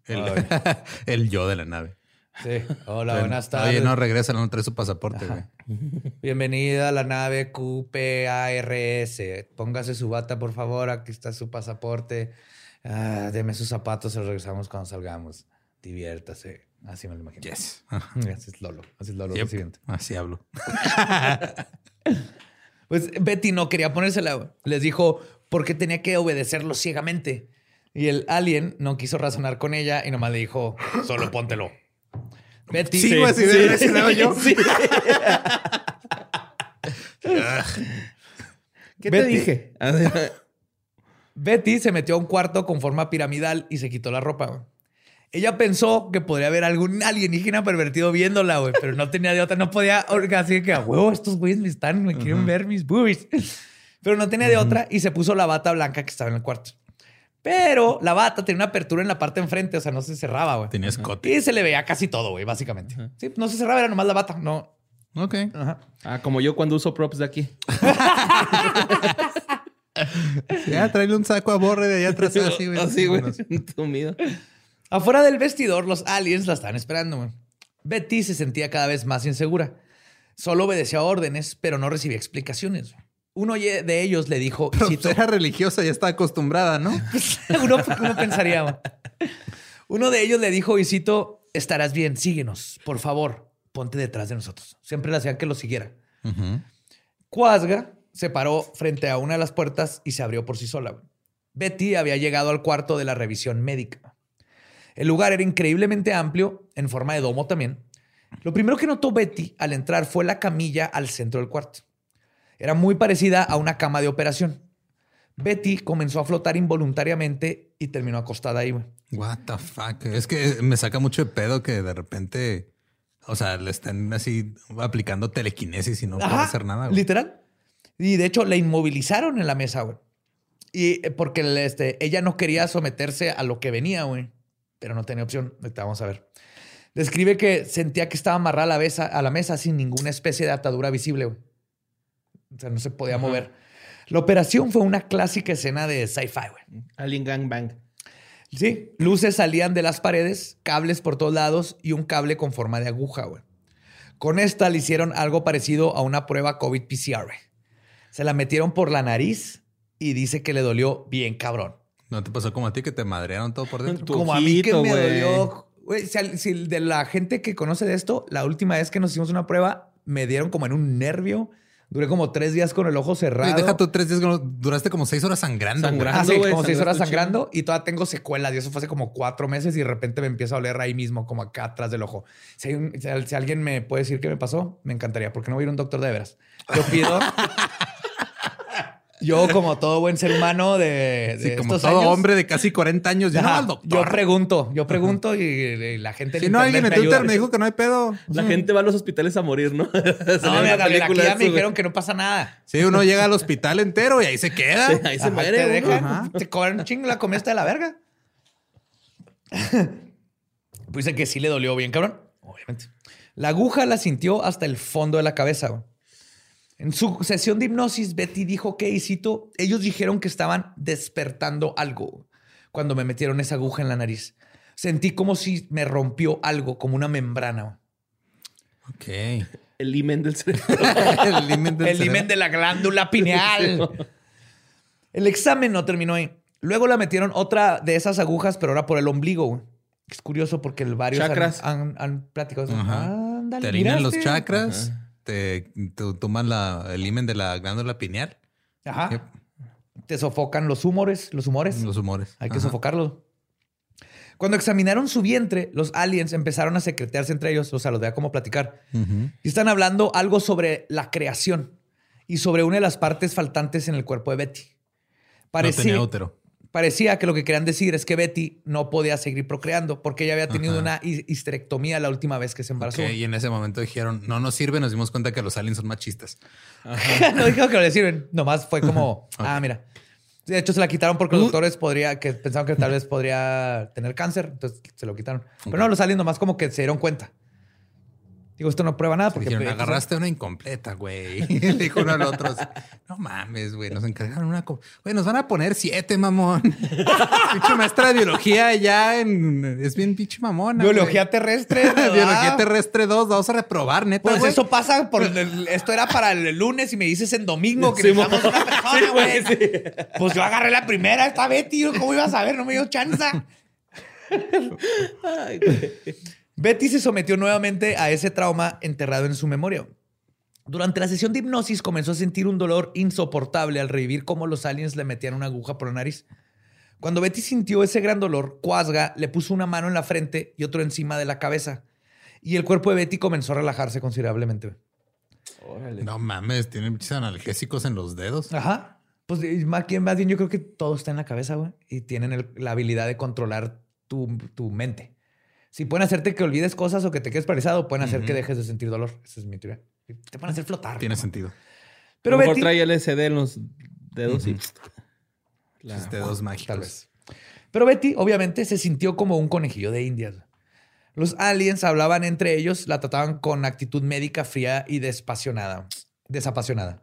El, el yo de la nave. Sí. Hola, Oye, buenas tardes. Oye, no regresa, no trae su pasaporte, güey. Bienvenida a la nave QPARS. Póngase su bata, por favor. Aquí está su pasaporte. Ah, deme sus zapatos, se los regresamos cuando salgamos. Diviértase. Así me lo imagino. Yes. Así es Lolo. Así es Lolo. Yep. Así hablo. Pues Betty no quería ponérsela. Les dijo por qué tenía que obedecerlo ciegamente. Y el alien no quiso razonar con ella y nomás le dijo, solo póntelo. Betty. Sí, así de reaccionaba yo. ¿Qué te dije? Betty se metió a un cuarto con forma piramidal y se quitó la ropa. güey. Ella pensó que podría haber algún alienígena pervertido viéndola, güey, pero no tenía de otra, no podía, así que a huevo, estos güeyes me están, me quieren ver mis boobies. Pero no tenía de otra y se puso la bata blanca que estaba en el cuarto. Pero la bata tenía una apertura en la parte de enfrente, o sea, no se cerraba, güey. Tenía escote. Y se le veía casi todo, güey, básicamente. Sí, no se cerraba, era nomás la bata, no. Ok. Ajá. Ah, como yo cuando uso props de aquí. Ya, tráele un saco a borre de allá atrás. Así, güey. Así, güey. Tumido. Afuera del vestidor, los aliens la estaban esperando. güey. Betty se sentía cada vez más insegura. Solo obedecía órdenes, pero no recibía explicaciones. Uno de ellos le dijo, y Pero cito, pues, era religiosa, ya está acostumbrada, ¿no? uno, uno pensaría. güey. Uno de ellos le dijo, y cito, estarás bien, síguenos, por favor, ponte detrás de nosotros. Siempre le hacían que lo siguiera. Cuasga se paró frente a una de las puertas y se abrió por sí sola. güey. Betty había llegado al cuarto de la revisión médica. El lugar era increíblemente amplio, en forma de domo también. Lo primero que notó Betty al entrar fue la camilla al centro del cuarto. Era muy parecida a una cama de operación. Betty comenzó a flotar involuntariamente y terminó acostada ahí. güey. What the fuck. Es que me saca mucho de pedo que de repente, o sea, le están así aplicando telequinesis y no puede hacer nada. güey. Literal. Y de hecho la inmovilizaron en la mesa, güey. Y eh, porque este, ella no quería someterse a lo que venía, güey. Pero no tenía opción. Ahorita vamos a ver. Describe que sentía que estaba amarrada a la, mesa, a la mesa sin ninguna especie de atadura visible, güey. O sea, no se podía mover. La operación fue una clásica escena de sci-fi, güey. Alien Gang Bang. Sí, luces salían de las paredes, cables por todos lados y un cable con forma de aguja, güey. Con esta le hicieron algo parecido a una prueba COVID PCR, güey. Se la metieron por la nariz y dice que le dolió bien cabrón. ¿No te pasó como a ti que te madrearon todo por dentro? Como a mí que ojito, me dolió. Güey, si, si de la gente que conoce de esto, la última vez que nos hicimos una prueba, me dieron como en un nervio. Duré como tres días con el ojo cerrado. Deja tú tres días, duraste como seis horas sangrando. Sangrando. Ah, sí, güey, como seis horas sangrando y todavía tengo secuelas y eso fue hace como cuatro meses y de repente me empieza a oler ahí mismo, como acá atrás del ojo. Si, un- si si alguien me puede decir qué me pasó, me encantaría, porque no voy a ir a un doctor de veras. Yo pido... yo como todo buen ser humano de, de Sí, como estos todo años, hombre de casi 40 años, ya no al doctor. yo pregunto, yo pregunto y, y la gente... en si no, alguien en Twitter me dijo que no hay pedo. La gente va a los hospitales a morir, ¿no? No, mira, Gabriel, aquí ya me dijeron que no pasa nada. Sí, uno llega al hospital entero y ahí se queda. Ahí se Ajá, muere. Te güey. dejan, Ajá. te cobran un chingo la comida está de la verga. pues dice que sí le dolió bien, cabrón. Obviamente. La aguja la sintió hasta el fondo de la cabeza. En su sesión de hipnosis, Betty dijo que, y cito, ellos dijeron que estaban despertando algo cuando me metieron esa aguja en la nariz. Sentí como si me rompió algo, como una membrana. Ok. El imen del cerebro. el limen del El cerebro. de la glándula pineal. El examen no terminó ahí. Luego la metieron otra de esas agujas, pero ahora por el ombligo. Es curioso porque el varios han- Chakras. han, han platicado. Ándale, los chakras, te, te toman la, el himen de la glándula pineal. Ajá. Yep. te sofocan los humores, los humores. Los humores. Hay que Ajá. sofocarlos. Cuando examinaron su vientre, los aliens empezaron a secretearse entre ellos, o sea, los veía como platicar. Y están hablando algo sobre la creación y sobre una de las partes faltantes en el cuerpo de Betty. No Parecía, tenía útero. Parecía que lo que querían decir es que Betty no podía seguir procreando porque ella había tenido Ajá. una hi- histerectomía la última vez que se embarazó. Y en ese momento dijeron, no nos sirve, nos dimos cuenta que los aliens son machistas. no dijeron que no le sirven. Nomás fue como, ah, mira. De hecho, se la quitaron porque los doctores podría, que pensaban que tal vez podría tener cáncer, entonces se lo quitaron. Pero no, los aliens nomás como que se dieron cuenta. Digo, esto no prueba nada porque... Dijeron, agarraste una incompleta, güey. Le dijo uno al otro, no mames, güey, nos encargaron una... Güey, nos van a poner siete, mamón. pinche maestra de biología ya en... Es bien pinche mamona. Biología terrestre. biología terrestre 2, vamos a reprobar, neta, Pues güey. eso pasa por el- esto era para el lunes y me dices en domingo que Sí, necesitamos mo- una persona, güey, sí. Pues yo agarré la primera, esta Betty, ¿cómo ibas a ver? No me dio chance. Ay, güey. Betty se sometió nuevamente a ese trauma enterrado en su memoria. Durante la sesión de hipnosis comenzó a sentir un dolor insoportable al revivir cómo los aliens le metían una aguja por la nariz. Cuando Betty sintió ese gran dolor, Quasga le puso una mano en la frente y otro encima de la cabeza. Y el cuerpo de Betty comenzó a relajarse considerablemente. Órale. No mames, tienen pinches analgésicos en los dedos. Ajá. Pues más más bien yo creo que todo está en la cabeza, güey. Y tienen el- la habilidad de controlar tu, tu mente. Si pueden hacerte que olvides cosas o que te quedes paralizado, pueden hacer que dejes de sentir dolor. Esa es mi teoría. Te pueden hacer flotar. Tiene ¿no? sentido. Pero a lo mejor Betty, trae LSD en los dedos y... La- Sus dedos mágicos. tal vez. Pero Betty, obviamente, se sintió como un conejillo de indias. Los aliens hablaban entre ellos, la trataban con actitud médica fría y desapasionada. Desapasionada.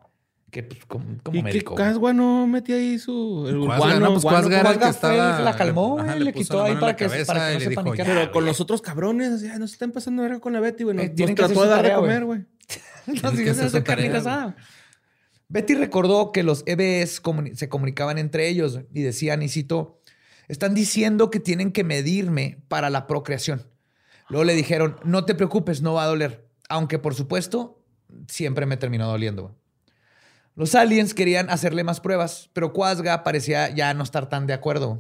Que pues, como, como ¿Y médico. Casgua no metía ahí su... El Cuasga, guano, no, pues guano, Cuasga era el que estaba... la calmó, Ajá, le puso quitó ahí para que- cabeza para que no se le. "Ya, Pero con güey". los otros cabrones, ya no se están pasando verga con la Betty, güey. Nos, Eh, nos tienen que hacer trató de dar de comer, güey. No, si que yo hacer carnita asada. Betty recordó que los EBS comuni- se comunicaban entre ellos y decían, y cito, están diciendo que tienen que medirme para la procreación. Luego le dijeron, no te preocupes, no va a doler. Aunque, por supuesto, siempre me terminó doliendo. Los aliens querían hacerle más pruebas, pero Quasga parecía ya no estar tan de acuerdo.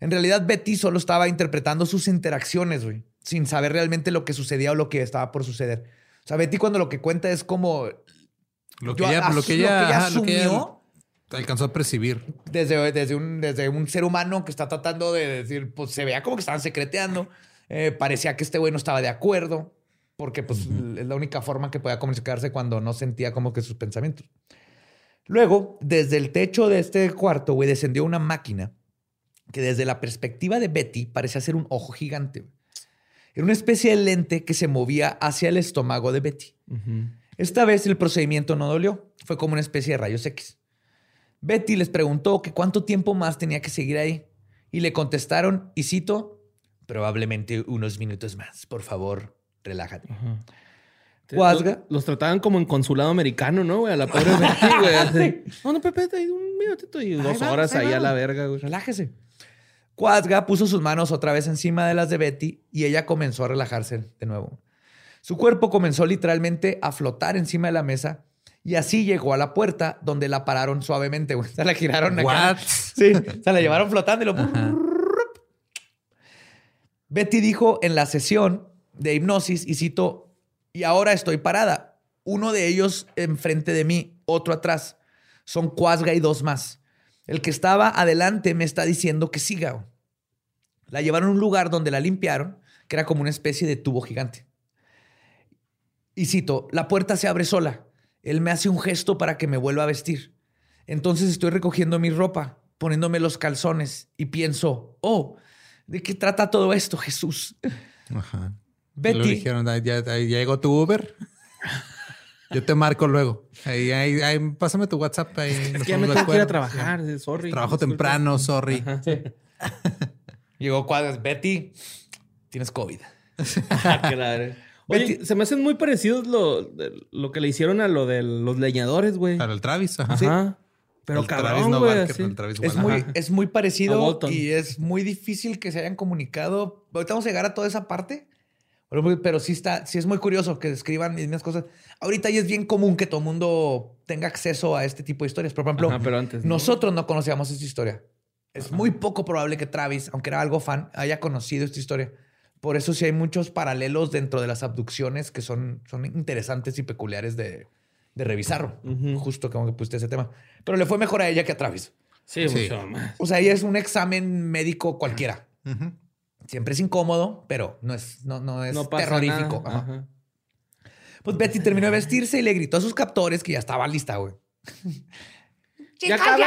En realidad, Betty solo estaba interpretando sus interacciones, güey, sin saber realmente lo que sucedía o lo que estaba por suceder. O sea, Betty cuando lo que cuenta es como Lo que Yo ella, as- lo que ella, ajá, lo que ella asumió alcanzó a percibir. desde, desde, un, desde un ser humano que está tratando de decir, pues se veía como que estaban secreteando. Eh, parecía que este güey no estaba de acuerdo, porque pues es la única forma que podía comunicarse cuando no sentía como que sus pensamientos. Luego, desde el techo de este cuarto, güey, descendió una máquina que desde la perspectiva de Betty parecía ser un ojo gigante. güey. Era una especie de lente que se movía hacia el estómago de Betty. Esta vez el procedimiento no dolió, fue como una especie de rayos X. Betty les preguntó que cuánto tiempo más tenía que seguir ahí y le contestaron, y cito, probablemente unos minutos más, por favor, relájate. Guasga. Los, los trataban como en consulado americano, ¿no, güey? A la pobre Betty, güey. así. No, no, Pepe, ahí un minutito y dos horas ahí a la verga, güey. Relájese. Quasga puso sus manos otra vez encima de las de Betty y ella comenzó a relajarse de nuevo. Su cuerpo comenzó literalmente a flotar encima de la mesa y así llegó a la puerta donde la pararon suavemente. güey. Se la giraron acá. What? Sí, se la llevaron flotando y lo... Betty dijo en la sesión de hipnosis, y cito, y ahora estoy parada. Uno de ellos enfrente de mí, otro atrás. Son Quasga y dos más. El que estaba adelante me está diciendo que siga. La llevaron a un lugar donde la limpiaron, que era como una especie de tubo gigante. Y cito, la puerta se abre sola. Él me hace un gesto para que me vuelva a vestir. Entonces estoy recogiendo mi ropa, poniéndome los calzones y pienso, oh, ¿de qué trata todo esto, Jesús? Ajá. Betty. luego dijeron, "Ay, ya, llegó tu Uber. Yo te marco luego. Ahí, ahí, ahí, pásame tu WhatsApp. Ahí Es que ya me tengo que ir a trabajar, sí, sorry. Trabajo disculpa. temprano, sorry. Llegó Quasgas, Betty, tienes COVID. Ah. Oye, Betty- se me hacen muy parecidos lo, lo que le hicieron a lo de los leñadores, güey. Para el Travis, ajá. Pero el Travis cabrón, no güey, Barker, así. el Travis Es muy, es muy parecido y es muy difícil que se hayan comunicado. Ahorita vamos a llegar a toda esa parte. Pero, pero sí está, sí es muy curioso que describan mismas cosas. Ahorita ya es bien común que todo el mundo tenga acceso a este tipo de historias. Por ejemplo, Ajá, pero antes, ¿no? nosotros no conocíamos esta historia. Es muy poco probable que Travis, aunque era algo fan, haya conocido esta historia. Por eso sí hay muchos paralelos dentro de las abducciones que son, son interesantes y peculiares de, de revisar. Ujú. Justo como que pusiste ese tema. Pero le fue mejor a ella que a Travis. Sí, Sí. mucho más. O sea, ella es un examen médico cualquiera. Ujú. Siempre es incómodo, pero no es, no, no es No terrorífico. nada. Ajá. Ajá. Pues Betty terminó de vestirse y le gritó a sus captores que ya estaba lista, güey. ¡Ya acabé!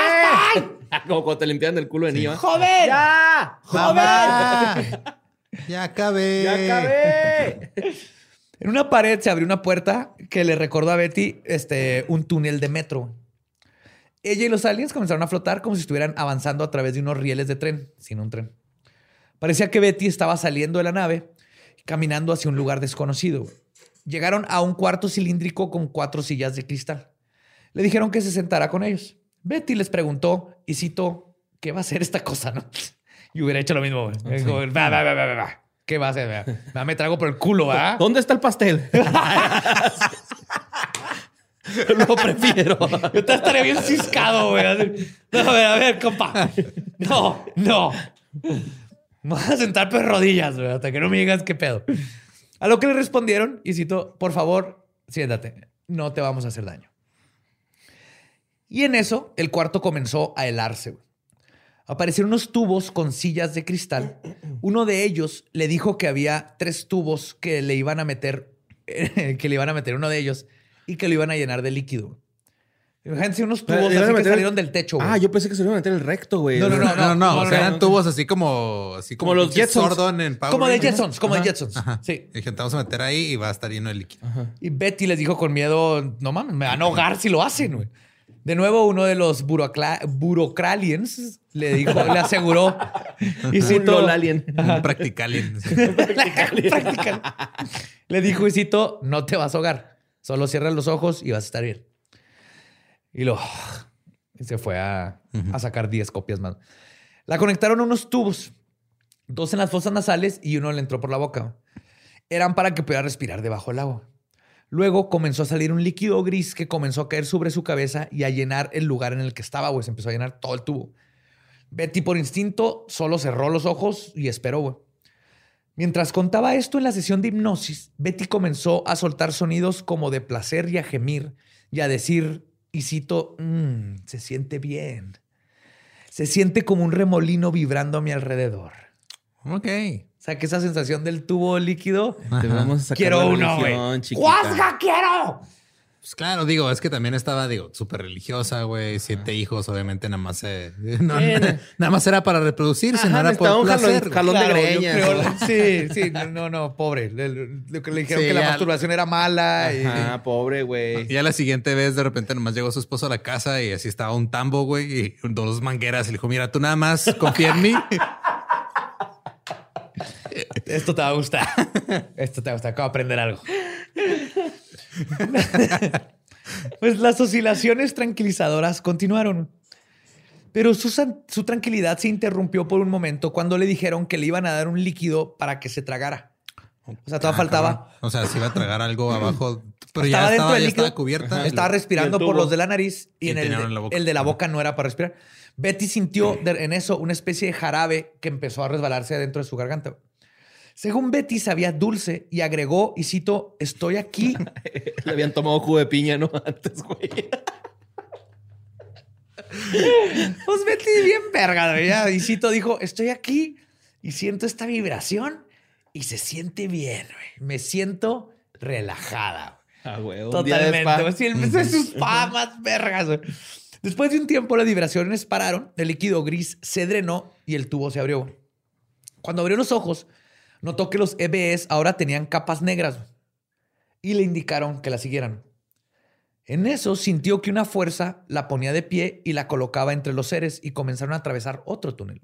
Como cuando te limpian el culo de niño. ¡Joven! ¡Ya! ¡Mamá! ya acabé. ¡Ya acabé! En una pared se abrió una puerta que le recordó a Betty este, un túnel de metro. Ella y los aliens comenzaron a flotar como si estuvieran avanzando a través de unos rieles de tren, sin un tren. Parecía que Betty estaba saliendo de la nave, caminando hacia un lugar desconocido. Llegaron a un cuarto cilíndrico con cuatro sillas de cristal. Le dijeron que se sentara con ellos. Betty les preguntó, y cito, ¿qué va a hacer esta cosa? ¿no? Y hubiera hecho lo mismo. güey. Dijo, va, va, va. ¿Qué va a hacer? Me trago por el culo, ¿ah? ¿Dónde está el pastel? Lo prefiero. Yo te estaría bien ciscado, güey. No, a ver, a ver, compa. No, no. Me vas a sentar por rodillas, hasta que no me digas qué pedo. A lo que le respondieron, y cito, por favor, siéntate. No te vamos a hacer daño. Y en eso, el cuarto comenzó a helarse. Aparecieron unos tubos con sillas de cristal. Uno de ellos le dijo que había tres tubos que le iban a meter, que le iban a meter uno de ellos y que lo iban a llenar de líquido. Imagínense unos tubos ¿Le iban así que salieron del techo. güey. Ah, yo pensé que se le iba a meter el recto, güey. No, no, No, no, no. no, o sea, eran no. tubos así como... Así Como los Jetsons. Sordon en Power como de. Jetsons, como de. Jetsons. Ajá. Sí. Dije, te vamos a meter ahí y va a estar lleno de líquido. Y Betty les dijo con miedo, no mames, me van a ahogar si lo hacen, güey. De nuevo, uno de los burocraliens le dijo, le aseguró. y Un cito, LOL alien. Un practicalien. Practical. Le dijo, y cito, no te vas a ahogar. Solo cierra los ojos y vas a estar bien. Y lo... y se fue a, a sacar 10 copias más. La conectaron a unos tubos. Dos en las fosas nasales y uno le entró por la boca. Eran para que pudiera respirar debajo del agua. Luego comenzó a salir un líquido gris que comenzó a caer sobre su cabeza y a llenar el lugar en el que estaba, güey. Se empezó a llenar todo el tubo. Betty, por instinto, solo cerró los ojos y esperó, güey. Mientras contaba esto en la sesión de hipnosis, Betty comenzó a soltar sonidos como de placer y a gemir y a decir, y cito, "Mm, se siente bien. Se siente como un remolino vibrando a mi alrededor. Ok. O sea, que esa sensación del tubo líquido, Te vamos a sacar quiero la uno, güey. ¡Guasga, quiero! Pues claro, digo, es que también estaba, digo, súper religiosa, güey. Siete hijos, obviamente, nada más eh, no, nada más era para reproducirse, no Ajá, era por un jalón- placer. güey. jalón de Claro, yo greñas. creo- sí, sí, no, no, no, pobre. Le, le- que le dijeron Sí, que la masturbación era mala. y- Ajá, pobre, güey. Y ya la siguiente vez, de repente, nomás llegó su esposo a la casa y así estaba un tambo, güey, y dos mangueras. Y le dijo, mira, tú nada más confía en mí. Esto te va a gustar. Esto te va a gustar. Acabo de aprender algo. pues las oscilaciones tranquilizadoras continuaron. Pero su, su tranquilidad se interrumpió por un momento cuando le dijeron que le iban a dar un líquido para que se tragara. O sea, todavía Ah, faltaba. cabrón. O sea, se iba a tragar algo abajo, pero Estaba ya dentro estaba, del ya líquido. estaba cubierta. Estaba respirando por los de la nariz y, Y en el, de- en la boca. el de la boca no era para respirar. Betty sintió en eso una especie de jarabe que empezó a resbalarse adentro de su garganta. Según Betty, sabía dulce y agregó, y cito, estoy aquí. Le habían tomado jugo de piña, ¿no? Antes, güey. Pues Betty bien verga. Ya, Y cito dijo, estoy aquí y siento esta vibración y se siente bien, güey. Me siento relajada. Ah, güey. un día de Totalmente. spa. güey. Sí, de sus pa más vergas. güey. Después de un tiempo, las vibraciones pararon, el líquido gris se drenó y el tubo se abrió. Cuando abrió los ojos, notó que los EBS ahora tenían capas negras y le indicaron que la siguieran. En eso sintió que una fuerza la ponía de pie y la colocaba entre los seres y comenzaron a atravesar otro túnel.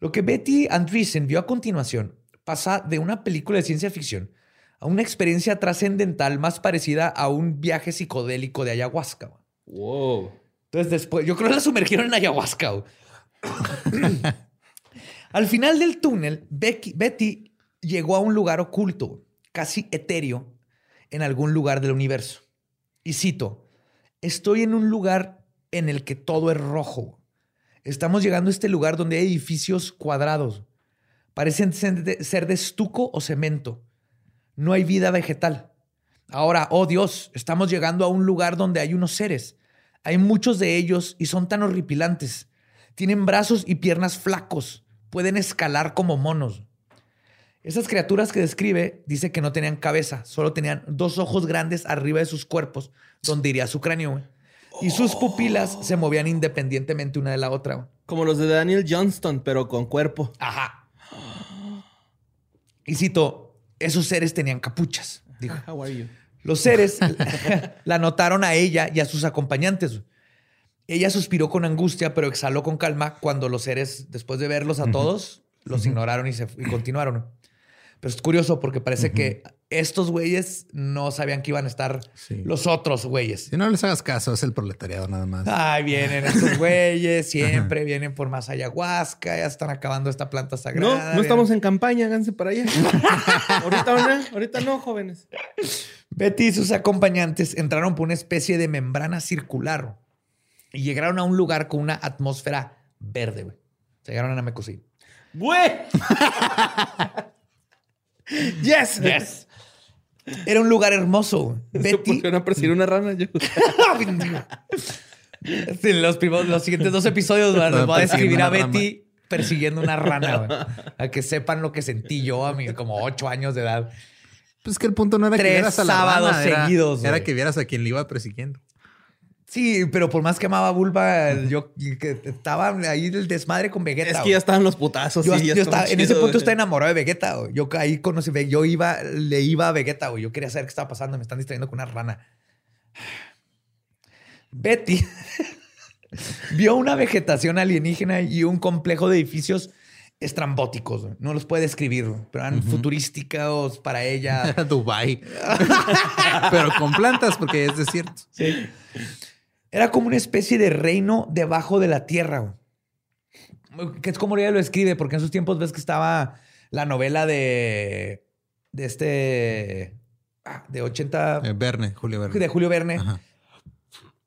Lo que Betty Andreessen vio a continuación pasa de una película de ciencia ficción a una experiencia trascendental más parecida a un viaje psicodélico de ayahuasca. Wow. Entonces después, yo creo que la sumergieron en ayahuasca. Al final del túnel, Betty llegó a un lugar oculto, casi etéreo, en algún lugar del universo. Y cito, estoy en un lugar en el que todo es rojo. Estamos llegando a este lugar donde hay edificios cuadrados. Parecen ser de estuco o cemento. No hay vida vegetal. Ahora, oh Dios, estamos llegando a un lugar donde hay unos seres. Hay muchos de ellos y son tan horripilantes. Tienen brazos y piernas flacos. Pueden escalar como monos. Esas criaturas que describe dice que no tenían cabeza, solo tenían dos ojos grandes arriba de sus cuerpos, donde iría su cráneo. Y sus pupilas se movían independientemente una de la otra. Como los de Daniel Johnston, pero con cuerpo. Ajá. Y cito, esos seres tenían capuchas. Dijo. How are you? Los seres la notaron a ella y a sus acompañantes. Ella suspiró con angustia, pero exhaló con calma cuando los seres, después de verlos a todos, los ignoraron y, se, y continuaron. Pero es curioso porque parece que estos güeyes no sabían que iban a estar Sí. los otros güeyes. Si no les hagas caso, es el proletariado nada más. Ay, vienen estos güeyes, siempre vienen por más ayahuasca, ya están acabando esta planta No, sagrada. no estamos en campaña, háganse para allá. ahorita no, ahorita no, jóvenes. Betty y sus acompañantes entraron por una especie de membrana circular y llegaron a un lugar con una atmósfera verde. güey. Llegaron a Namekusei. ¡Güey! yes. Yes. Era un lugar hermoso. Se Betty. pusieron a perseguir una rana. Yo. Los, primos- los siguientes dos episodios les voy a describir a Betty persiguiendo una rana. güey. A que sepan lo que sentí yo a mis como ocho años de edad. Pues que el punto no era que vieras a la sábados rana, era- seguidos, Era, güey. que vieras a quien le iba persiguiendo. Sí, pero por más que amaba Bulba, yo que estaba ahí el desmadre con Vegeta. Es que ya estaban los putazos. Yo, sí, ya yo estaba estaba, en ese punto güey. estaba enamorado de Vegeta. güey. Yo ahí conocí, yo iba, le iba a Vegeta, güey. Yo quería saber qué estaba pasando. Me están distrayendo con una rana. Betty vio una vegetación alienígena y un complejo de edificios estrambóticos. No los puede describir, pero eran futurísticos para ella. Dubai. Pero con plantas porque es desierto. Era como una especie de reino debajo de la tierra. güey. Que es como ella lo escribe, porque en sus tiempos ves que estaba la novela de, de este, ah, de 80, Eh, Verne, Julio Verne. de Julio Verne, Ajá.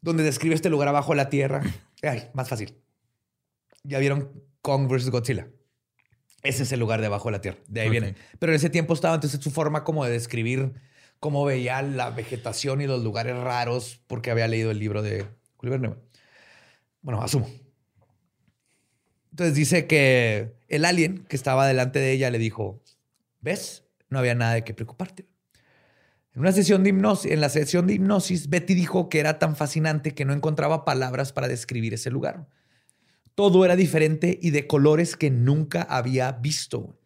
donde describe este lugar abajo de la tierra. Ay, más fácil. Ya vieron Kong vs. Godzilla. Ese es el lugar de abajo de la tierra. De ahí viene. Pero en ese tiempo estaba entonces su forma como de describir cómo veía la vegetación y los lugares raros porque había leído el libro de Julio Verne. güey. Bueno, asumo. Entonces dice que el alien que estaba delante de ella le dijo, ¿ves? No había nada de qué preocuparte. En una sesión de hipnosis, en la sesión de hipnosis, Betty dijo que era tan fascinante que no encontraba palabras para describir ese lugar. Todo era diferente y de colores que nunca había visto.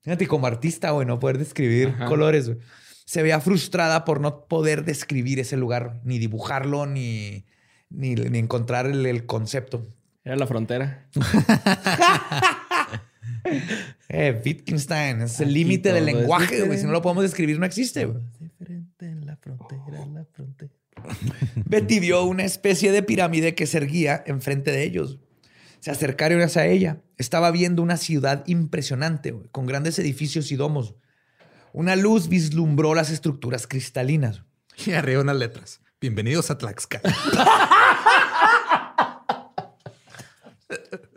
Fíjate, como artista, güey, no poder describir Ajá. colores. güey. Se veía frustrada por no poder describir ese lugar, ni dibujarlo, ni, ni, ni encontrar el, el concepto. Era la frontera. Eh, Wittgenstein, es el límite del lenguaje, güey. Si no lo podemos describir, no existe. Diferente en la frontera, en la frontera. Betty vio una especie de pirámide que se erguía enfrente de ellos. Se acercaron hacia ella. Estaba viendo una ciudad impresionante, con grandes edificios y domos. Una luz vislumbró las estructuras cristalinas. Y arriba unas letras. Bienvenidos a Tlaxcala.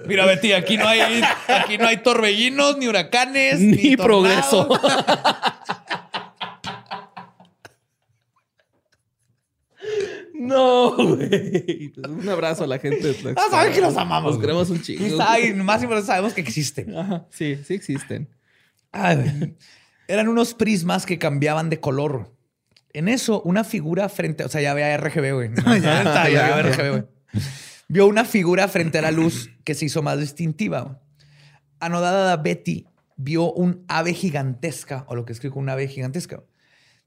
Mira, Betty, aquí no hay, aquí no hay torbellinos, ni huracanes, Ni progreso. no, güey. Un abrazo a la gente de Tlaxcala. Ah, saben que los amamos, Los queremos un chingo. Ay, más y menos sabemos que existen. Ajá, sí, sí existen. Ay, güey. Eran unos prismas que cambiaban de color. En eso, una figura frente, o sea, ya veía RGB, güey. Ya, Ya, está, ya ya, vio ya. RGB, güey. Vio una figura frente a la luz que se hizo más distintiva. Anodada Betty vio un ave gigantesca, o lo que escribe un ave gigantesca.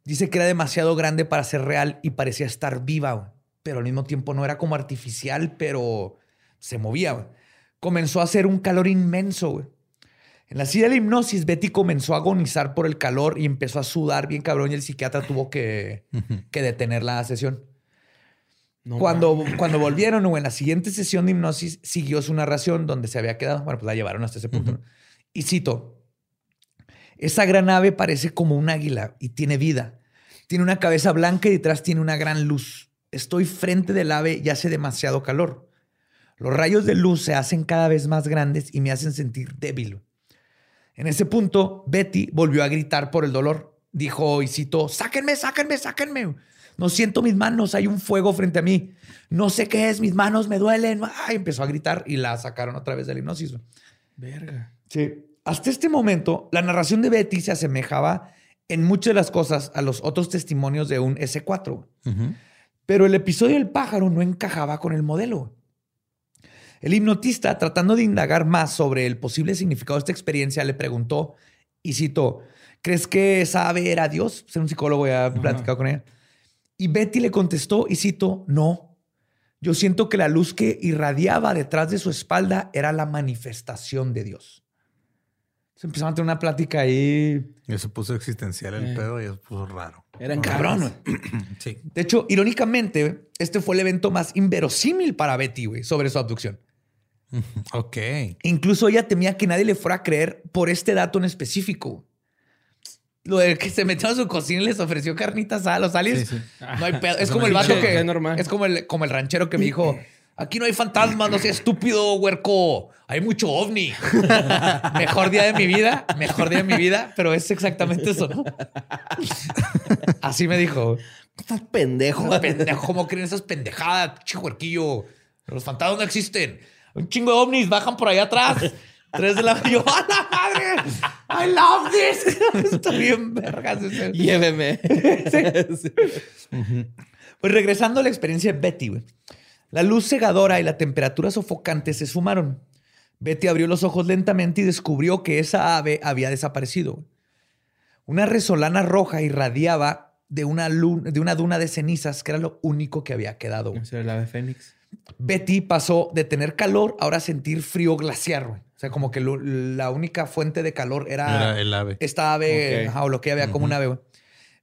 Dice que era demasiado grande para ser real y parecía estar viva, pero al mismo tiempo no era como artificial, pero se movía. Comenzó a hacer un calor inmenso. En la silla de la hipnosis, Betty comenzó a agonizar por el calor y empezó a sudar bien cabrón y el psiquiatra tuvo que, que detener la sesión. No cuando, cuando volvieron o en la siguiente sesión de hipnosis, siguió su narración donde se había quedado. Bueno, pues la llevaron hasta ese punto. ¿no? Y cito, Esa gran ave parece como un águila y tiene vida. Tiene una cabeza blanca y detrás tiene una gran luz. Estoy frente del ave y hace demasiado calor. Los rayos de luz se hacen cada vez más grandes y me hacen sentir débil. En ese punto, Betty volvió a gritar por el dolor. Dijo, y citó, sáquenme, sáquenme, sáquenme. No siento mis manos, hay un fuego frente a mí. No sé qué es, mis manos me duelen. Ay, empezó a gritar y la sacaron otra vez de la hipnosis. Verga. Sí. Hasta este momento, la narración de Betty se asemejaba en muchas de las cosas a los otros testimonios de un S4. Pero el episodio del pájaro no encajaba con el modelo. El hipnotista, tratando de indagar más sobre el posible significado de esta experiencia, le preguntó y citó, ¿crees que esa ave era Dios? Ser un psicólogo, ya he platicado con ella. Y Betty le contestó y citó, no. Yo siento que la luz que irradiaba detrás de su espalda era la manifestación de Dios. Se empezaron a tener una plática ahí. Y se puso existencial el Eh. pedo y se puso raro. Eran güey. Sí. De hecho, irónicamente, este fue el evento más inverosímil para Betty, güey, sobre su abducción. Ok. Incluso ella temía que nadie le fuera a creer por este dato en específico. Lo de que se metió a su cocina y les ofreció carnitas a los aliens. Sí, sí. No hay pedo. Es Eso como el vato que. es normal. Es como el, como el ranchero que me dijo: Aquí no hay fantasmas, no seas estúpido, huerco. Hay mucho ovni. mejor día de mi vida, mejor día de mi vida, pero es exactamente eso, ¿no? Así me dijo. Estás pendejo. Pendejo, ¿cómo creen esas pendejadas? Huerquillo. Los fantasmas no existen. Un chingo de ovnis bajan por allá atrás. Tres de la yo, ¡a la madre! I love this. Está bien vergas. Lléveme. Sí. Pues regresando a la experiencia de Betty, güey. La luz cegadora y la temperatura sofocante se sumaron. Betty abrió los ojos lentamente y descubrió que esa ave había desaparecido. güey. Una resolana roja irradiaba de una, de una duna de cenizas que era lo único que había quedado. güey. Ese era el ave fénix. Betty pasó de tener calor ahora a sentir frío glaciar. O sea, como que lo- la única fuente de calor era, Era el ave. esta ave, ajá, o lo que había como un ave. güey.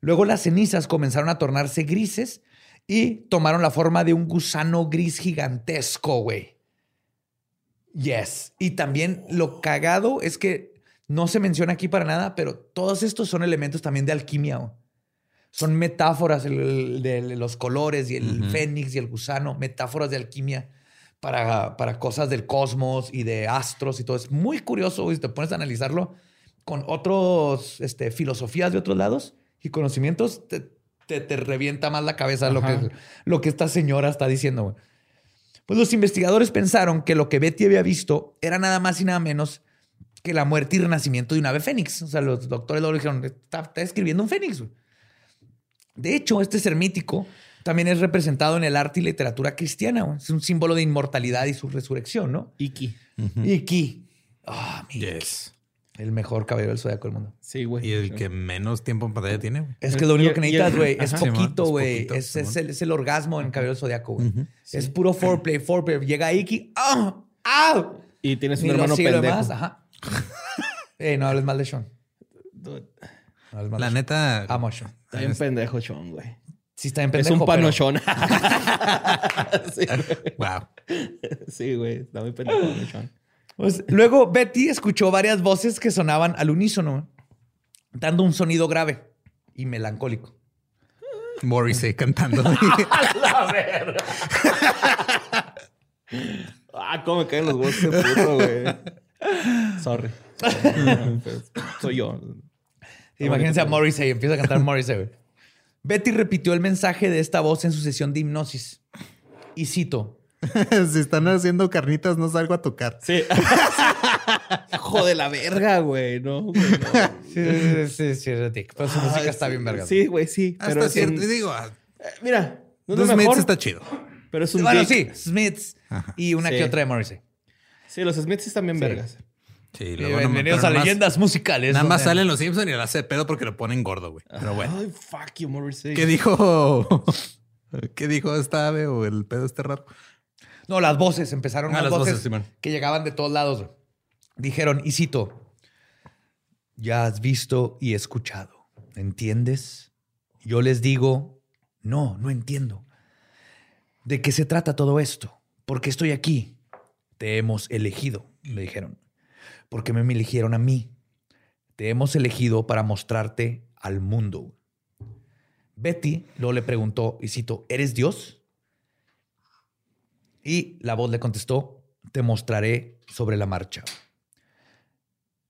Luego las cenizas comenzaron a tornarse grises y tomaron la forma de un gusano gris gigantesco, güey. Yes. Y también lo cagado es que no se menciona aquí para nada, pero todos estos son elementos también de alquimia. güey. Son metáforas el- el- de los colores y el fénix y el gusano, metáforas de alquimia para, para cosas del cosmos y de astros y todo. Es muy curioso y te pones a analizarlo con otros este, filosofías de otros lados y conocimientos, te, te, te revienta más la cabeza lo que, lo que esta señora está diciendo. güey. Pues los investigadores pensaron que lo que Betty había visto era nada más y nada menos que la muerte y renacimiento de un ave fénix. O sea, los doctores le dijeron, está, está escribiendo un fénix. güey". De hecho, este ser mítico también es representado en el arte y literatura cristiana. güey. Es un símbolo de inmortalidad y su resurrección, ¿no? Iki. Aquí, ah, mi- Yes. el mejor caballero del zodiaco del mundo. Sí, güey. Y el que menos tiempo en pantalla tiene, güey. Es que lo único que necesitas, güey, es poquito, güey. Es, es es el orgasmo en Caballero del Zodiaco, güey. Es puro foreplay, foreplay. Llega Iki, ¡ah! ¡ah! Y tienes un Ni hermano pendejo. demás, Ajá. Ey, no hables mal de Sean. No hables mal La de neta. Sean. Amo a Sean. Está bien pendejo, Sean, güey. Sí está en Es pendejo, un pero- panochón. sí, Wow. sí, güey. Está muy pendejo. Pues, luego Betty escuchó varias voces que sonaban al unísono, dando un sonido grave y melancólico. Morrissey cantando. Ah, cómo me caen los huevos de puto, güey. Sorry. Soy yo. Imagínense a Morrissey, empieza a cantar Morrissey. güey. Betty repitió el mensaje de esta voz en su sesión de hipnosis. Y cito, si están haciendo carnitas, no salgo a tocar. Sí. Hijo de la verga, güey. No, güey. no. Sí, sí, sí, Dick, pero su música está bien verga. Sí, güey, sí. Hasta Pero es cierto. un- Digo, ah, Eh, Mira, no es The lo Smiths está chido. pero es un Bueno, dick. sí, Smiths y una Sí. que otra de Morrissey. Sí, los Smiths están bien vergas. Sí, luego bienvenidos a más- leyendas musicales. Nada más salen los Simpsons y la hace de pedo porque lo ponen gordo, güey. Pero bueno. Ay, fuck you, Morrissey. ¿Qué dijo? ¿Qué dijo esta ave o el pedo este raro? No, las voces, empezaron Ah, las las voces, que llegaban de todos lados. Dijeron, y cito, ya has visto y escuchado, ¿entiendes? Yo les digo, no, no entiendo. ¿De qué se trata todo esto? ¿Por qué estoy aquí? Te hemos elegido, le dijeron. Porque me eligieron a mí. Te hemos elegido para mostrarte al mundo. Betty luego le preguntó, y cito, ¿eres Dios? Y la voz le contestó, te mostraré sobre la marcha.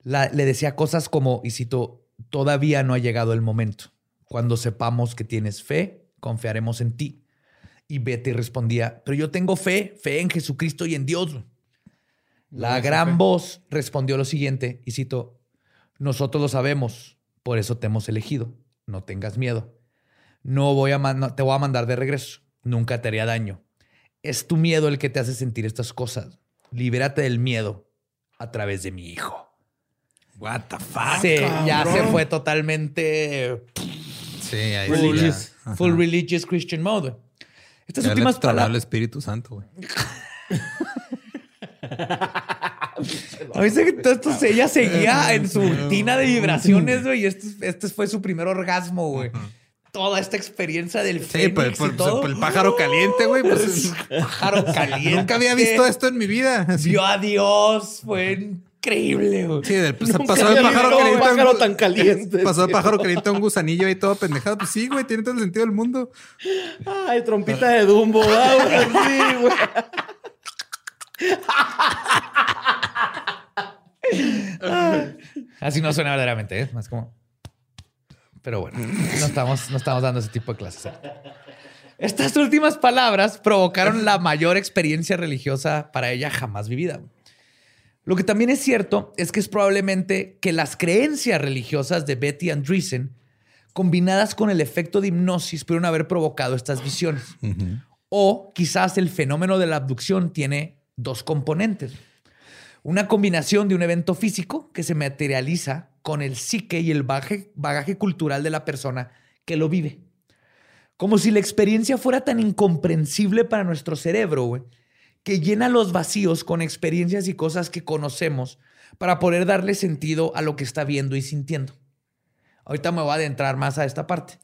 Le decía cosas como, y cito, todavía no ha llegado el momento. Cuando sepamos que tienes fe, confiaremos en ti. Y Betty respondía, pero yo tengo fe, fe en Jesucristo y en Dios. La gran voz respondió lo siguiente, y cito, nosotros lo sabemos, por eso te hemos elegido. No tengas miedo. No voy a no- te voy a mandar de regreso. Nunca te haría daño. Es tu miedo el que te hace sentir estas cosas. Libérate del miedo a través de mi hijo. What the fuck? Sí, ya se fue totalmente Sí, ahí religious. Full religious Christian mode. Estas Ya últimas palabras. Espíritu Santo, güey. A mí se- todo esto, ella seguía en su rutina de vibraciones, güey, y este, este fue su primer orgasmo, güey. Toda esta experiencia del Sí, fénix por, y por- todo. por el pájaro caliente, güey. Pues, pájaro caliente. nunca había visto esto en mi vida. Así. Vio a Dios, fue increíble, güey. Sí, del, pues, pasó el había pájaro caliente. un pájaro tan caliente. Pasó el pájaro caliente a un gusanillo ahí todo pendejado. Pues sí, güey, tiene todo el sentido del mundo. Ay, trompita de Dumbo. ah, güey, sí, güey. Así no suena verdaderamente, ¿eh? Más como. Pero bueno, no estamos, no estamos dando ese tipo de clases. ¿eh? Estas últimas palabras provocaron la mayor experiencia religiosa para ella jamás vivida. Lo que también es cierto es que es probablemente que las creencias religiosas de Betty Andreessen, combinadas con el efecto de hipnosis, pudieron haber provocado estas visiones. O quizás el fenómeno de la abducción tiene dos componentes. Una combinación de un evento físico que se materializa con el psique y el bagaje, bagaje cultural de la persona que lo vive. Como si la experiencia fuera tan incomprensible para nuestro cerebro, güey, que llena los vacíos con experiencias y cosas que conocemos para poder darle sentido a lo que está viendo y sintiendo. Ahorita me voy a adentrar más a esta parte,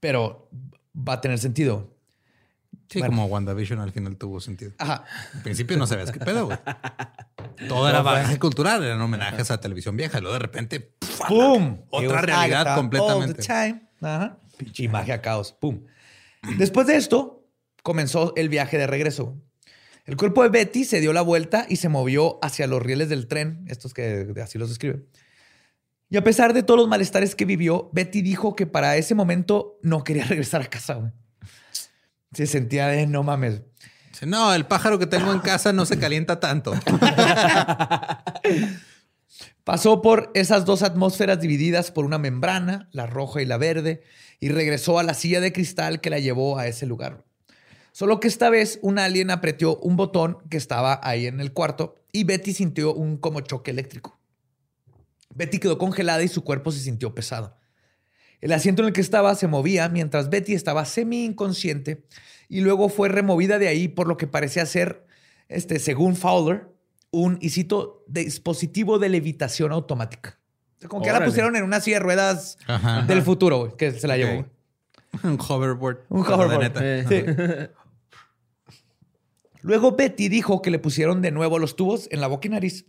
pero va a tener sentido. Sí, Bueno. como WandaVision al final tuvo sentido. Ajá. Al principio no sabías qué pedo, güey. Todo era bagaje cultural, eran homenajes a televisión vieja. Y luego de repente, ¡Pum! Otra realidad Agatha completamente. all the time. Ajá. Pinche magia, caos. ¡Pum! Después de esto, comenzó el viaje de regreso. El cuerpo de Betty se dio la vuelta y se movió hacia los rieles del tren, estos que así los describen. Y a pesar de todos los malestares que vivió, Betty dijo que para ese momento no quería regresar a casa. güey. Se sentía de no mames. no, el pájaro que tengo en casa no se calienta tanto. Pasó por esas dos atmósferas divididas por una membrana, la roja y la verde, y regresó a la silla de cristal que la llevó a ese lugar. Solo que esta vez un alien apretó un botón que estaba ahí en el cuarto y Betty sintió un como choque eléctrico. Betty quedó congelada y su cuerpo se sintió pesado. El asiento en el que estaba se movía mientras Betty estaba semi inconsciente y luego fue removida de ahí por lo que parecía ser, este, según Fowler, un, y cito, dispositivo de levitación automática. O sea, como que ya la pusieron en una silla de ruedas Ajá. del futuro, que se la llevó. Un hoverboard. Un hoverboard. neta. Luego Betty dijo que le pusieron de nuevo los tubos en la boca y nariz